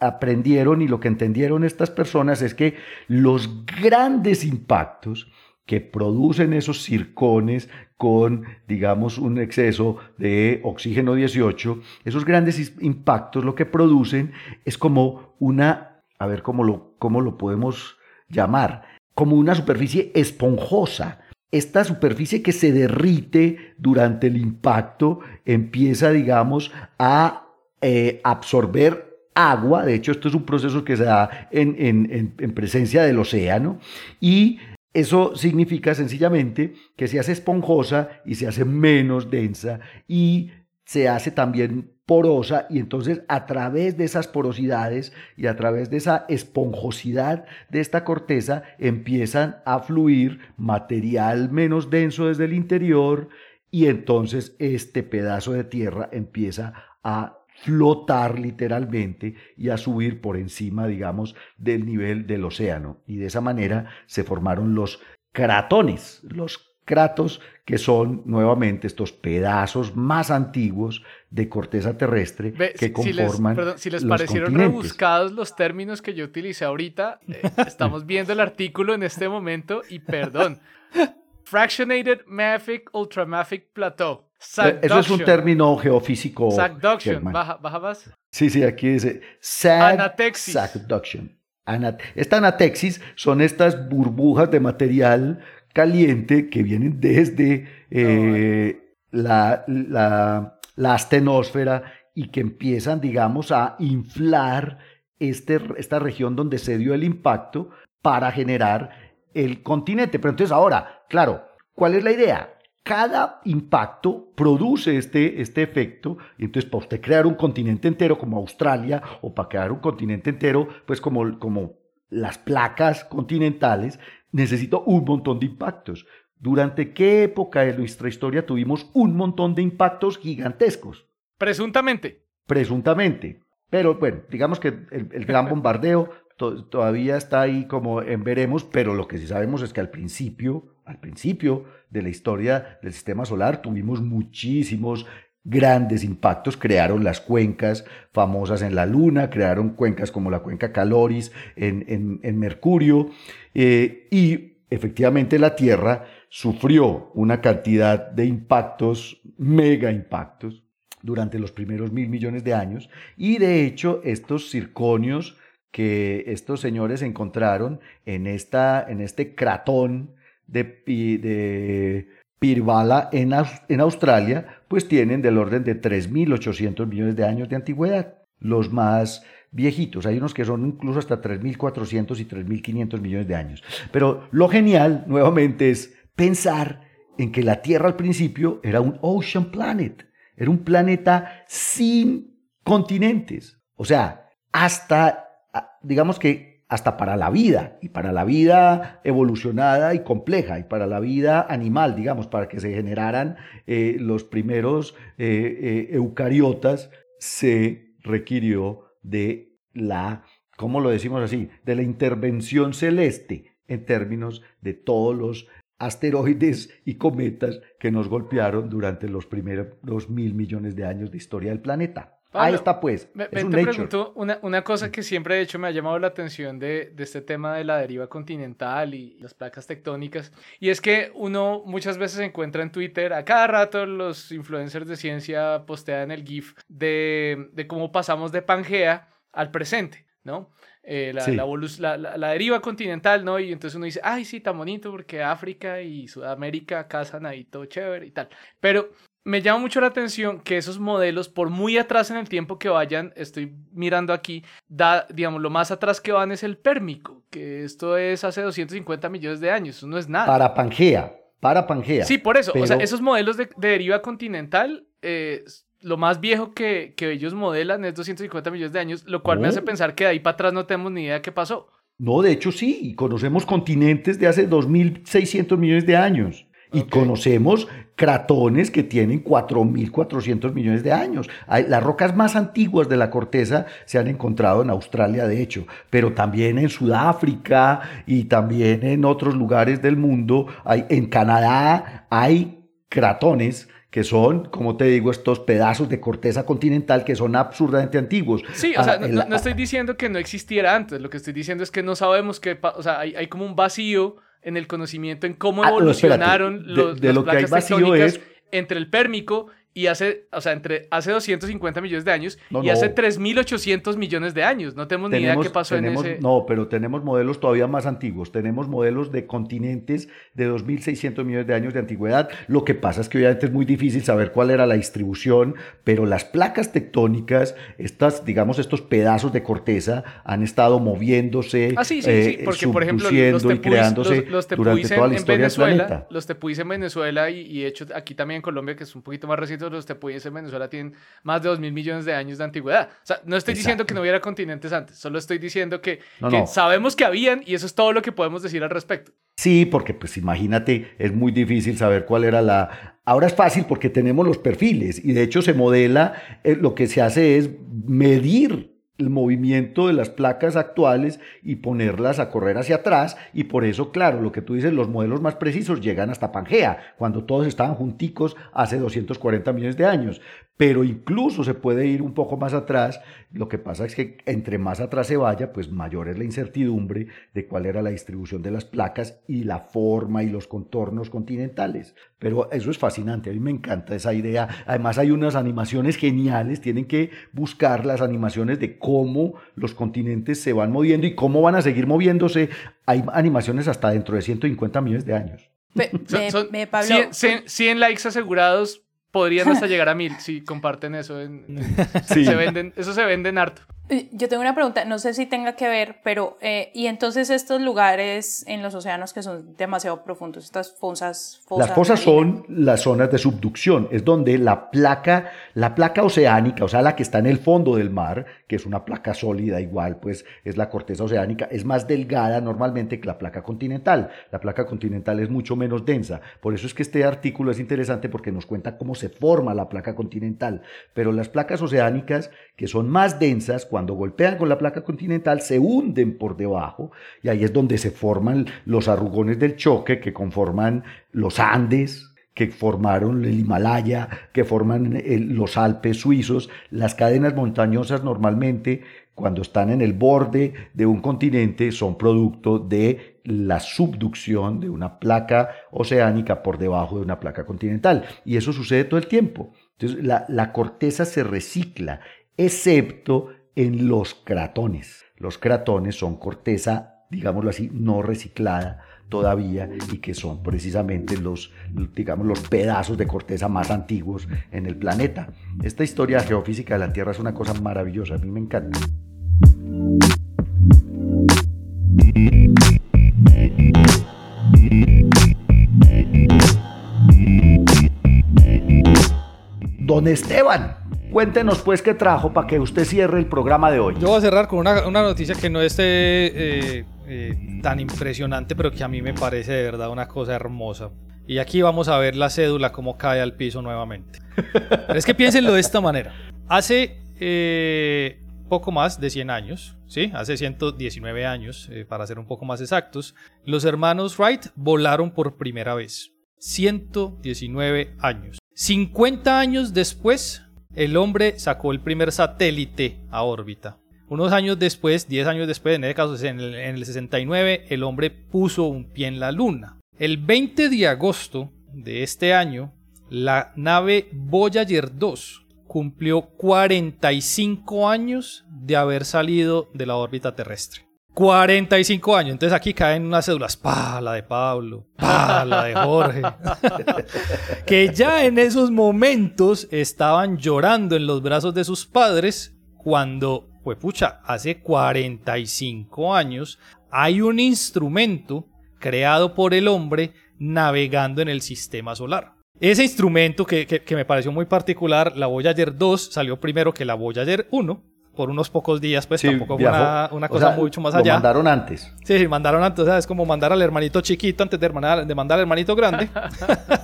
aprendieron y lo que entendieron estas personas es que los grandes impactos que producen esos circones con, digamos, un exceso de oxígeno 18, esos grandes impactos lo que producen es como una, a ver cómo lo, cómo lo podemos llamar, como una superficie esponjosa. Esta superficie que se derrite durante el impacto empieza, digamos, a eh, absorber agua, de hecho esto es un proceso que se da en, en, en presencia del océano, y eso significa sencillamente que se hace esponjosa y se hace menos densa y se hace también porosa. Y entonces a través de esas porosidades y a través de esa esponjosidad de esta corteza empiezan a fluir material menos denso desde el interior y entonces este pedazo de tierra empieza a flotar literalmente y a subir por encima, digamos, del nivel del océano. Y de esa manera se formaron los cratones, los cratos, que son nuevamente estos pedazos más antiguos de corteza terrestre que conforman. Si les, perdón, si les parecieron rebuscados los términos que yo utilicé ahorita, eh, estamos viendo el artículo en este momento y perdón. Fractionated Mafic Ultramafic Plateau. Eh, eso es un término geofísico. Subduction. Baja, baja más. Sí, sí, aquí dice anatexis. esta anatexis son estas burbujas de material caliente que vienen desde eh, la, la, la, astenosfera y que empiezan, digamos, a inflar este, esta región donde se dio el impacto para generar el continente. Pero entonces ahora, claro, ¿cuál es la idea? Cada impacto produce este, este efecto. Y entonces, para usted crear un continente entero como Australia o para crear un continente entero, pues como, como las placas continentales, necesito un montón de impactos. ¿Durante qué época de nuestra historia tuvimos un montón de impactos gigantescos? Presuntamente. Presuntamente. Pero bueno, digamos que el, el gran bombardeo todavía está ahí como en veremos, pero lo que sí sabemos es que al principio, al principio de la historia del sistema solar tuvimos muchísimos grandes impactos, crearon las cuencas famosas en la Luna, crearon cuencas como la cuenca Caloris en, en, Mercurio, eh, y efectivamente la Tierra sufrió una cantidad de impactos, mega impactos, durante los primeros mil millones de años, y de hecho estos circonios que estos señores encontraron en, esta, en este cratón de, de Pirvala en, en Australia, pues tienen del orden de 3.800 millones de años de antigüedad. Los más viejitos, hay unos que son incluso hasta 3.400 y 3.500 millones de años. Pero lo genial, nuevamente, es pensar en que la Tierra al principio era un ocean planet, era un planeta sin continentes. O sea, hasta, digamos que hasta para la vida, y para la vida evolucionada y compleja, y para la vida animal, digamos, para que se generaran eh, los primeros eh, eh, eucariotas, se requirió de la, ¿cómo lo decimos así?, de la intervención celeste en términos de todos los asteroides y cometas que nos golpearon durante los primeros mil millones de años de historia del planeta. Ahí está, pues. Me, te pregunto una, una, cosa que siempre, de hecho, me ha llamado la atención de, de, este tema de la deriva continental y las placas tectónicas. Y es que uno muchas veces encuentra en Twitter, a cada rato los influencers de ciencia postean el GIF de, de cómo pasamos de Pangea al presente, ¿no? Eh, la, la, la, la, deriva continental, ¿no? Y entonces uno dice, ay, sí, tan bonito porque África y Sudamérica casan ahí todo chévere y tal. Pero me llama mucho la atención que esos modelos, por muy atrás en el tiempo que vayan, estoy mirando aquí, da, digamos, lo más atrás que van es el pérmico, que esto es hace 250 millones de años, eso no es nada. Para Pangea, para Pangea. Sí, por eso, o sea, esos modelos de, deriva continental, eh, lo más viejo que, que, ellos modelan es 250 millones de años, lo cual me hace pensar que de ahí para atrás no tenemos ni idea de qué pasó. No, de hecho sí, conocemos continentes de hace 2.600 millones de años. Y conocemos cratones que tienen 4.400 millones de años. las rocas más antiguas de la corteza se han encontrado en Australia, de hecho, pero también en Sudáfrica y también en otros lugares del mundo. Hay, en Canadá hay cratones que son, como te digo, estos pedazos de corteza continental que son absurdamente antiguos. Sí, o sea, ah, no, estoy diciendo que no existiera antes, lo que estoy diciendo es que no sabemos que, o sea, hay, hay como un vacío en el conocimiento en cómo ah, evolucionaron los, de, lo placas que hay tectónicas entre el pérmico y hace, o sea, entre hace 250 millones de años y hace 3.800 millones de años. No tenemos, ni idea qué pasó en ese... No, pero tenemos modelos todavía más antiguos. Tenemos modelos de continentes de 2.600 millones de años de antigüedad. Lo que pasa es que obviamente es muy difícil saber cuál era la distribución, pero las placas tectónicas, estas, digamos, estos pedazos de corteza han estado moviéndose, ah, sí, sí, sí, eh, porque, por ejemplo, los y creándose los, durante toda la historia Venezuela, del planeta. Los tepuis en Venezuela y, y hecho aquí también en Colombia, que es un poquito más reciente los tepuis en Venezuela tienen más de 2 mil millones de años de antigüedad. O sea, no estoy diciendo que no hubiera continentes antes, solo estoy diciendo que, sabemos que habían y eso es todo lo que podemos decir al respecto. Sí, porque pues imagínate, es muy difícil saber cuál era la... Ahora es fácil porque tenemos los perfiles y de hecho se modela, eh, lo que se hace es medir el movimiento de las placas actuales y ponerlas a correr hacia atrás y por eso, claro, lo que tú dices, los modelos más precisos llegan hasta Pangea, cuando todos estaban junticos hace 240 millones de años, pero incluso se puede ir un poco más atrás. Lo que pasa es que entre más atrás se vaya, pues mayor es la incertidumbre de cuál era la distribución de las placas y la forma y los contornos continentales. Pero eso es fascinante, a mí me encanta esa idea. Además hay unas animaciones geniales, tienen que buscar las animaciones de cómo los continentes se van moviendo y cómo van a seguir moviéndose. Hay animaciones hasta dentro de 150 millones de años. me, 100 likes asegurados podrían hasta llegar a mil si comparten eso. En, se venden, eso se vende en harto. Eh, yo tengo una pregunta, no sé si tenga que ver, pero eh, y entonces estos lugares en los océanos que son demasiado profundos, estas fosas, las fosas son las zonas de subducción, es donde la placa, la placa oceánica, o sea, la que está en el fondo del mar, que es una placa sólida igual, pues es la corteza oceánica, es más delgada normalmente que la placa continental. La placa continental es mucho menos densa, por eso es que este artículo es interesante porque nos cuenta cómo se forma la placa continental, pero las placas oceánicas que son más densas cuando golpean con la placa continental se hunden por debajo y ahí es donde se forman los arrugones del choque que conforman los Andes, que formaron el Himalaya, que forman los Alpes suizos. Las cadenas montañosas normalmente, cuando están en el borde de un continente, son producto de la subducción de una placa oceánica por debajo de una placa continental. Y eso sucede todo el tiempo. Entonces, la, la corteza se recicla excepto en los cratones. Los cratones son corteza, digámoslo así, no reciclada todavía y que son precisamente los, digamos, los pedazos de corteza más antiguos en el planeta. Esta historia geofísica de la Tierra es una cosa maravillosa, a mí me encanta. Don Esteban, cuéntenos pues qué trajo para que usted cierre el programa de hoy. Yo voy a cerrar con una, noticia que no esté eh, eh, tan impresionante, pero que a mí me parece de verdad una cosa hermosa. Y aquí vamos a ver la cédula cómo cae al piso nuevamente. Pero es que piénsenlo de esta manera. Hace eh, poco más de 100 años, ¿sí? Hace 119 años, para ser un poco más exactos, los hermanos Wright volaron por primera vez. 119 años. 50 años después, el hombre sacó el primer satélite a órbita. Unos años después, 10 años después, en este caso en el, en el 69, el hombre puso un pie en la luna. El 20 de agosto de este año, la nave Voyager 2 cumplió 45 años de haber salido de la órbita terrestre. 45 años. Entonces aquí caen unas cédulas. Pa, la de Pablo. Pa, la de Jorge. que ya en esos momentos estaban llorando en los brazos de sus padres cuando, pues pucha, hace 45 años hay un instrumento creado por el hombre navegando en el sistema solar. Ese instrumento que, que, que me pareció muy particular, la Voyager 2 salió primero que la Voyager 1 por unos pocos días, pues Sí, tampoco fue una, O cosa sea, mucho más lo allá. mandaron antes. Sí, sí, mandaron antes, o sea, es como mandar al hermanito chiquito antes de, hermanar- de mandar al hermanito grande.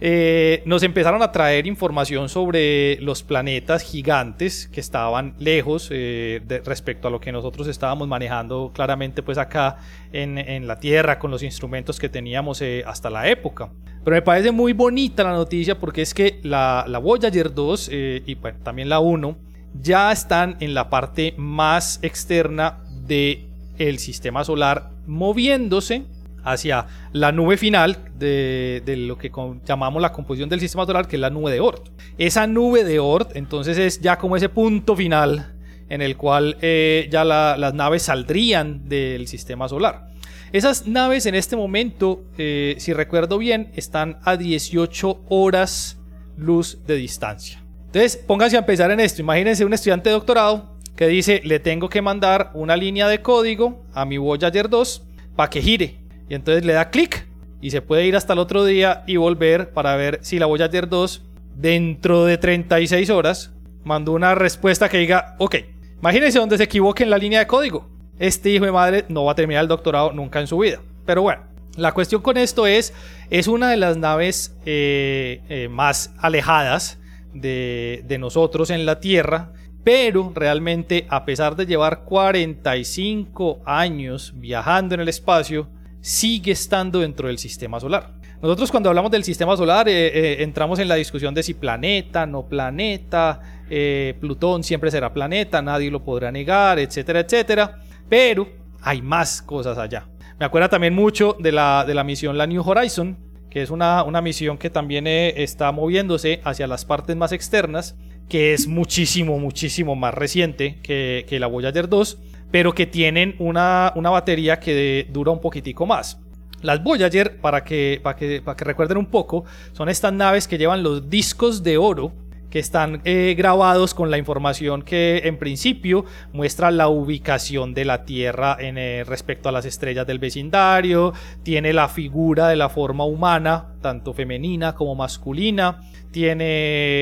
Eh, nos empezaron a traer información sobre los planetas gigantes que estaban lejos eh, de- respecto a lo que nosotros estábamos manejando claramente pues acá en, en la Tierra con los instrumentos que teníamos eh, hasta la época. Pero me parece muy bonita la noticia porque es que la, la Voyager 2 eh, y bueno, también la 1 ya están en la parte más externa de el sistema solar moviéndose hacia la nube final de, de lo que llamamos la composición del sistema solar, que es la nube de Oort. Esa nube de Oort, entonces, es ya como ese punto final en el cual eh, ya la- las naves saldrían del sistema solar. Esas naves en este momento, eh, si recuerdo bien, están a 18 horas luz de distancia. Entonces, pónganse a pensar en esto. Imagínense un estudiante de doctorado que dice, le tengo que mandar una línea de código a mi Voyager 2 para que gire. Y entonces le da clic y se puede ir hasta el otro día y volver para ver si la Voyager 2 dentro de 36 horas mandó una respuesta que diga, ok, imagínense donde se equivoque en la línea de código. Este hijo de madre no va a terminar el doctorado nunca en su vida. Pero bueno, la cuestión con esto es, es una de las naves eh, eh, más alejadas de, nosotros en la Tierra, pero realmente a pesar de llevar 45 años viajando en el espacio, sigue estando dentro del sistema solar. Nosotros cuando hablamos del sistema solar eh, eh, entramos en la discusión de si planeta, no planeta, eh, Plutón siempre será planeta, nadie lo podrá negar, etcétera, etcétera, pero hay más cosas allá. Me acuerda también mucho de la, de la misión La New Horizon, que es una, una misión que también eh, está moviéndose hacia las partes más externas, que es muchísimo, muchísimo más reciente que, que la Voyager 2, pero que tienen una, una batería que dura un poquitico más. Las Voyager, para que, para, que, para que recuerden un poco, son estas naves que llevan los discos de oro que están eh, grabados con la información que en principio muestra la ubicación de la Tierra en, eh, respecto a las estrellas del vecindario, tiene la figura de la forma humana, tanto femenina como masculina, tiene,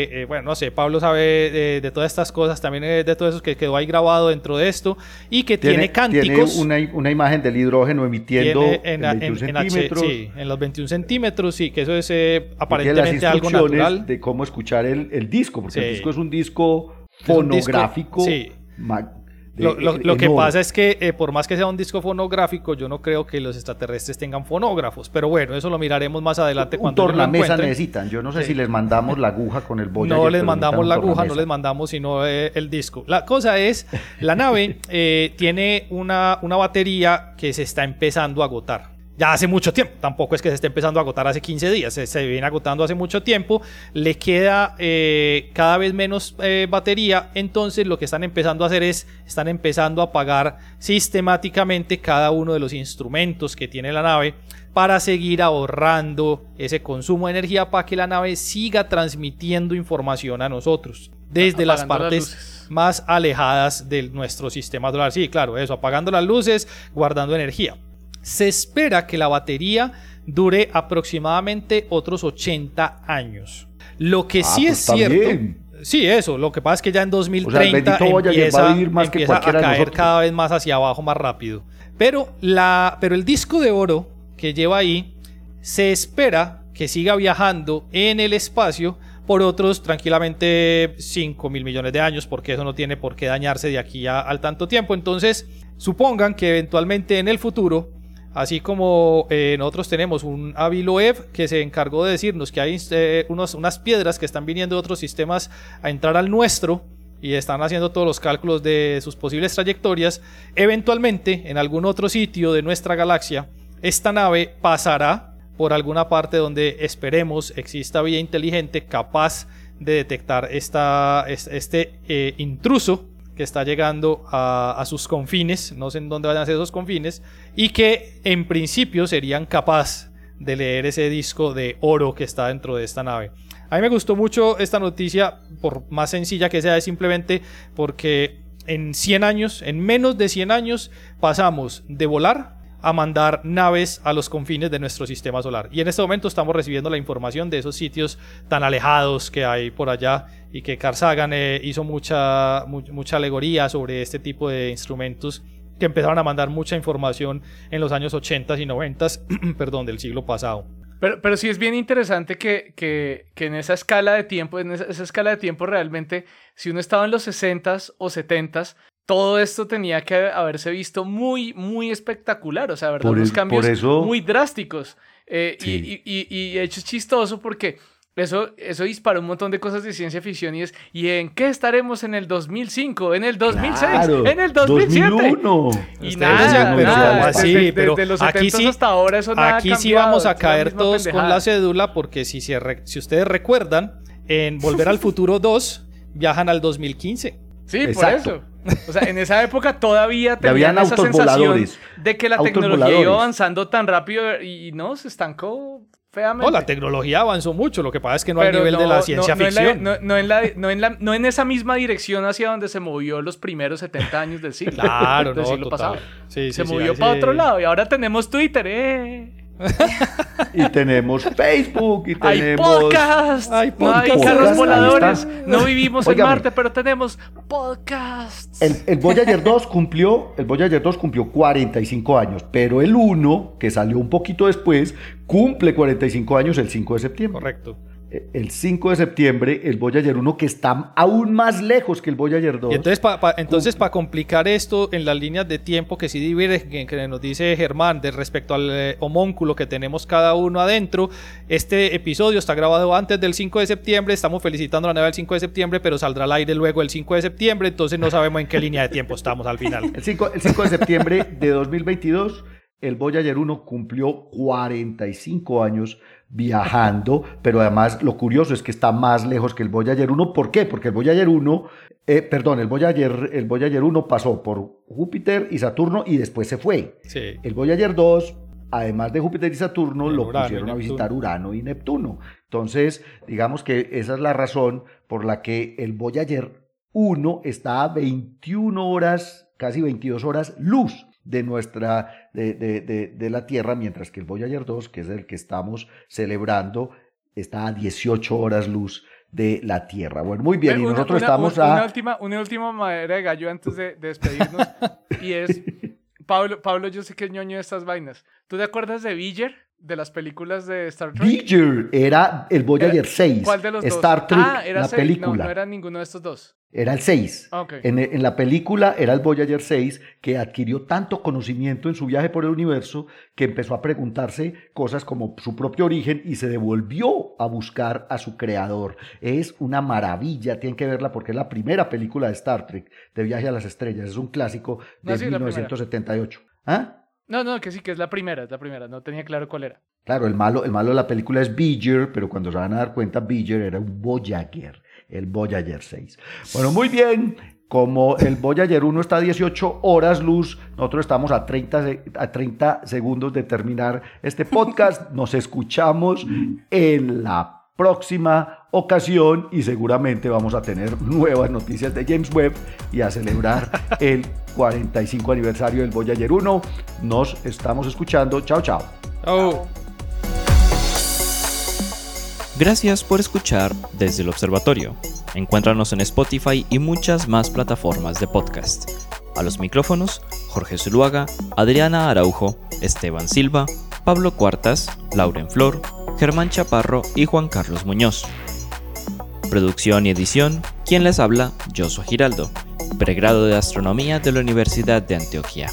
eh, bueno, no sé, Pablo sabe de, de todas estas cosas, también eh, de todo eso que quedó ahí grabado dentro de esto, y que tiene, cánticos. Tiene una, una imagen del hidrógeno emitiendo tiene en, en en- 21 en H- centímetros. sí, en los 21 centímetros, sí, que eso es eh, tiene las aparentemente algo natural. de cómo escuchar el, el disco, porque Sí. el disco es un disco Es un disco- fonográfico. sí. de- Lo, lo- lo en que pasa es que eh, por más que sea un disco fonográfico, yo no creo que los extraterrestres tengan fonógrafos. Pero bueno, eso lo miraremos más adelante un cuando tornamesa encuentren. necesitan. Yo no sé Sí. si les mandamos la aguja con el Voyager. No les mandamos la aguja, no les mandamos sino eh, el disco. La cosa es, la nave eh, tiene una, una batería que se está empezando a agotar. Ya hace mucho tiempo. Tampoco es que se esté empezando a agotar hace 15 días, se, se viene agotando hace mucho tiempo. Le queda eh, cada vez menos eh, batería, entonces lo que están empezando a hacer es, están empezando a apagar sistemáticamente cada uno de los instrumentos que tiene la nave para seguir ahorrando ese consumo de energía para que la nave siga transmitiendo información a nosotros desde las Apagando las partes más alejadas de nuestro sistema solar. Sí, claro, eso, apagando las luces, guardando energía. Se espera que la batería dure aproximadamente otros 80 años. Lo que Ah, sí pues es cierto. bien. Sí, eso. Lo que pasa es que ya en bendito 2030 Voyager empieza, va a vivir más que empieza a caer cada vez más hacia abajo, más rápido. Pero, la, pero el disco de oro que lleva ahí se espera que siga viajando en el espacio por otros tranquilamente 5 mil millones de años, porque eso no tiene por qué dañarse de aquí a- al tanto tiempo. Entonces, supongan que eventualmente en el futuro, así como eh, nosotros tenemos un Aviloev que se encargó de decirnos que hay eh, unos, unas piedras que están viniendo de otros sistemas a entrar al nuestro y están haciendo todos los cálculos de sus posibles trayectorias, eventualmente en algún otro sitio de nuestra galaxia, esta nave pasará por alguna parte donde esperemos exista vida inteligente capaz de detectar esta, es- este eh, intruso que está llegando a, sus confines, no sé en dónde van a ser esos confines, y que en principio serían capaz de leer ese disco de oro que está dentro de esta nave. A mí me gustó mucho esta noticia, por más sencilla que sea, es simplemente porque en 100 años, en menos de 100 años, pasamos de volar a mandar naves a los confines de nuestro sistema solar. Y en este momento estamos recibiendo la información de esos sitios tan alejados que hay por allá y que Carl Sagan eh, hizo mucha, mu- mucha alegoría sobre este tipo de instrumentos que empezaron a mandar mucha información en los años 80 y 90, perdón, del siglo pasado. Pero, pero sí es bien interesante que, que, que en esa escala de tiempo, en esa, escala de tiempo realmente, si uno estaba en los 60s o 70s, todo esto tenía que haberse visto muy, muy espectacular. O sea, ¿verdad? Por Unos cambios por eso- muy drásticos. Eh, y- Sí. y, y, y de hecho es chistoso porque eso, eso dispara un montón de cosas de ciencia ficción y es, ¿y en qué estaremos en el 2005? ¿En el 2006? Claro, ¿En el 2007? 2001. Y Ustedes nada, pero nada, ¿cómo así? desde, Pero desde los aquí 70 sí- hasta ahora eso nada ha Aquí sí cambiado, vamos a caer todos con pendejada. la cédula porque si, se re- si ustedes recuerdan, en Volver al Futuro 2 viajan al 2015. Sí, Exacto. por eso. O sea, en esa época todavía Y tenían esa sensación de que la tecnología iba avanzando tan rápido y no, se estancó feamente. No, la tecnología avanzó mucho, lo que pasa es que no al Pero nivel de no- la no- ciencia no la- ficción. en la, no, en la- no en esa misma dirección hacia donde se movió los primeros 70 años del siglo. Claro, del no, siglo total. pasado. Sí, se sí, sí, movió para sí. otro lado y ahora tenemos Twitter, ¿eh? Y tenemos Facebook y Hay tenemos... podcast, Hay no hay podcast. carros Podcast, ahí voladores, no vivimos en Óigame. Marte, pero tenemos podcasts. El, el Voyager 2 cumplió, el Voyager 2 cumplió 45 años, pero el 1, que salió un poquito después, cumple 45 años el 5 de septiembre. Correcto. Eh, El 5 de septiembre, el Voyager 1, que está aún más lejos que el Voyager 2. Y entonces, para entonces, complicar esto en las líneas de tiempo que sí divergen, que nos dice Germán, de respecto al eh, homónculo que tenemos cada uno adentro, este episodio está grabado antes del 5 de septiembre, estamos felicitando a la nave del 5 de septiembre, pero saldrá al aire luego el 5 de septiembre, entonces no sabemos en qué línea de tiempo estamos al final. El 5, el 5 de septiembre de 2022, el Voyager 1 cumplió 45 años viajando, pero además lo curioso es que está más lejos que el Voyager 1. ¿Por qué? Porque el Voyager 1, eh, perdón, el Voyager, el Voyager 1 pasó por Júpiter y Saturno y después se fue. Sí. El Voyager 2, además de Júpiter y Saturno, lo Urano pusieron a visitar Urano y Neptuno. Entonces, digamos que esa es la razón por la que el Voyager 1 está a 21 horas, casi 22 horas luz de nuestra, de, de- de- de la Tierra, mientras que el Voyager 2, que es el que estamos celebrando, está a 18 horas luz de la Tierra. Bueno, muy bien, y Una- nosotros una- estamos una, a... última, una última madera de gallo antes de, de despedirnos. y es, Pablo, Pablo, yo sé que es ñoño de estas vainas. ¿Tú te acuerdas de Villar? De las películas de Star Trek. Voyager era el Voyager 6, ¿Cuál de los dos? Star Trek, ah, era la película. No, no era ninguno de estos dos. Era el 6. Ah. En, en la película era el Voyager 6 que adquirió tanto conocimiento en su viaje por el universo que empezó a preguntarse cosas como su propio origen y se devolvió a buscar a su creador. Es una maravilla, tienen que verla porque es la primera película de Star Trek de Viaje a las Estrellas. Es un clásico de Ah, sí, la primera. 1978. ¿Ah? No, no, que sí, que es la primera, es la primera. No tenía claro cuál era. Claro, el malo, el malo de la película es Beeger, pero cuando se van a dar cuenta, Beeger era un Voyager, el Voyager 6. Bueno, muy bien. Como el Voyager 1 está a 18 horas luz, nosotros estamos a 30, se- a 30 segundos de terminar este podcast. Nos escuchamos en la próxima ocasión y seguramente vamos a tener nuevas noticias de James Webb y a celebrar el 45 aniversario del Voyager 1. Nos estamos escuchando. Chao, chao. Chao. Gracias por escuchar desde el observatorio. Encuéntranos en Spotify y muchas más plataformas de podcast. A los micrófonos, Jorge Zuluaga, Adriana Araujo, Esteban Silva, Pablo Cuartas, Lauren Flor, Germán Chaparro y Juan Carlos Muñoz. Producción y edición, quien les habla, Josué Giraldo, pregrado de Astronomía de la Universidad de Antioquia.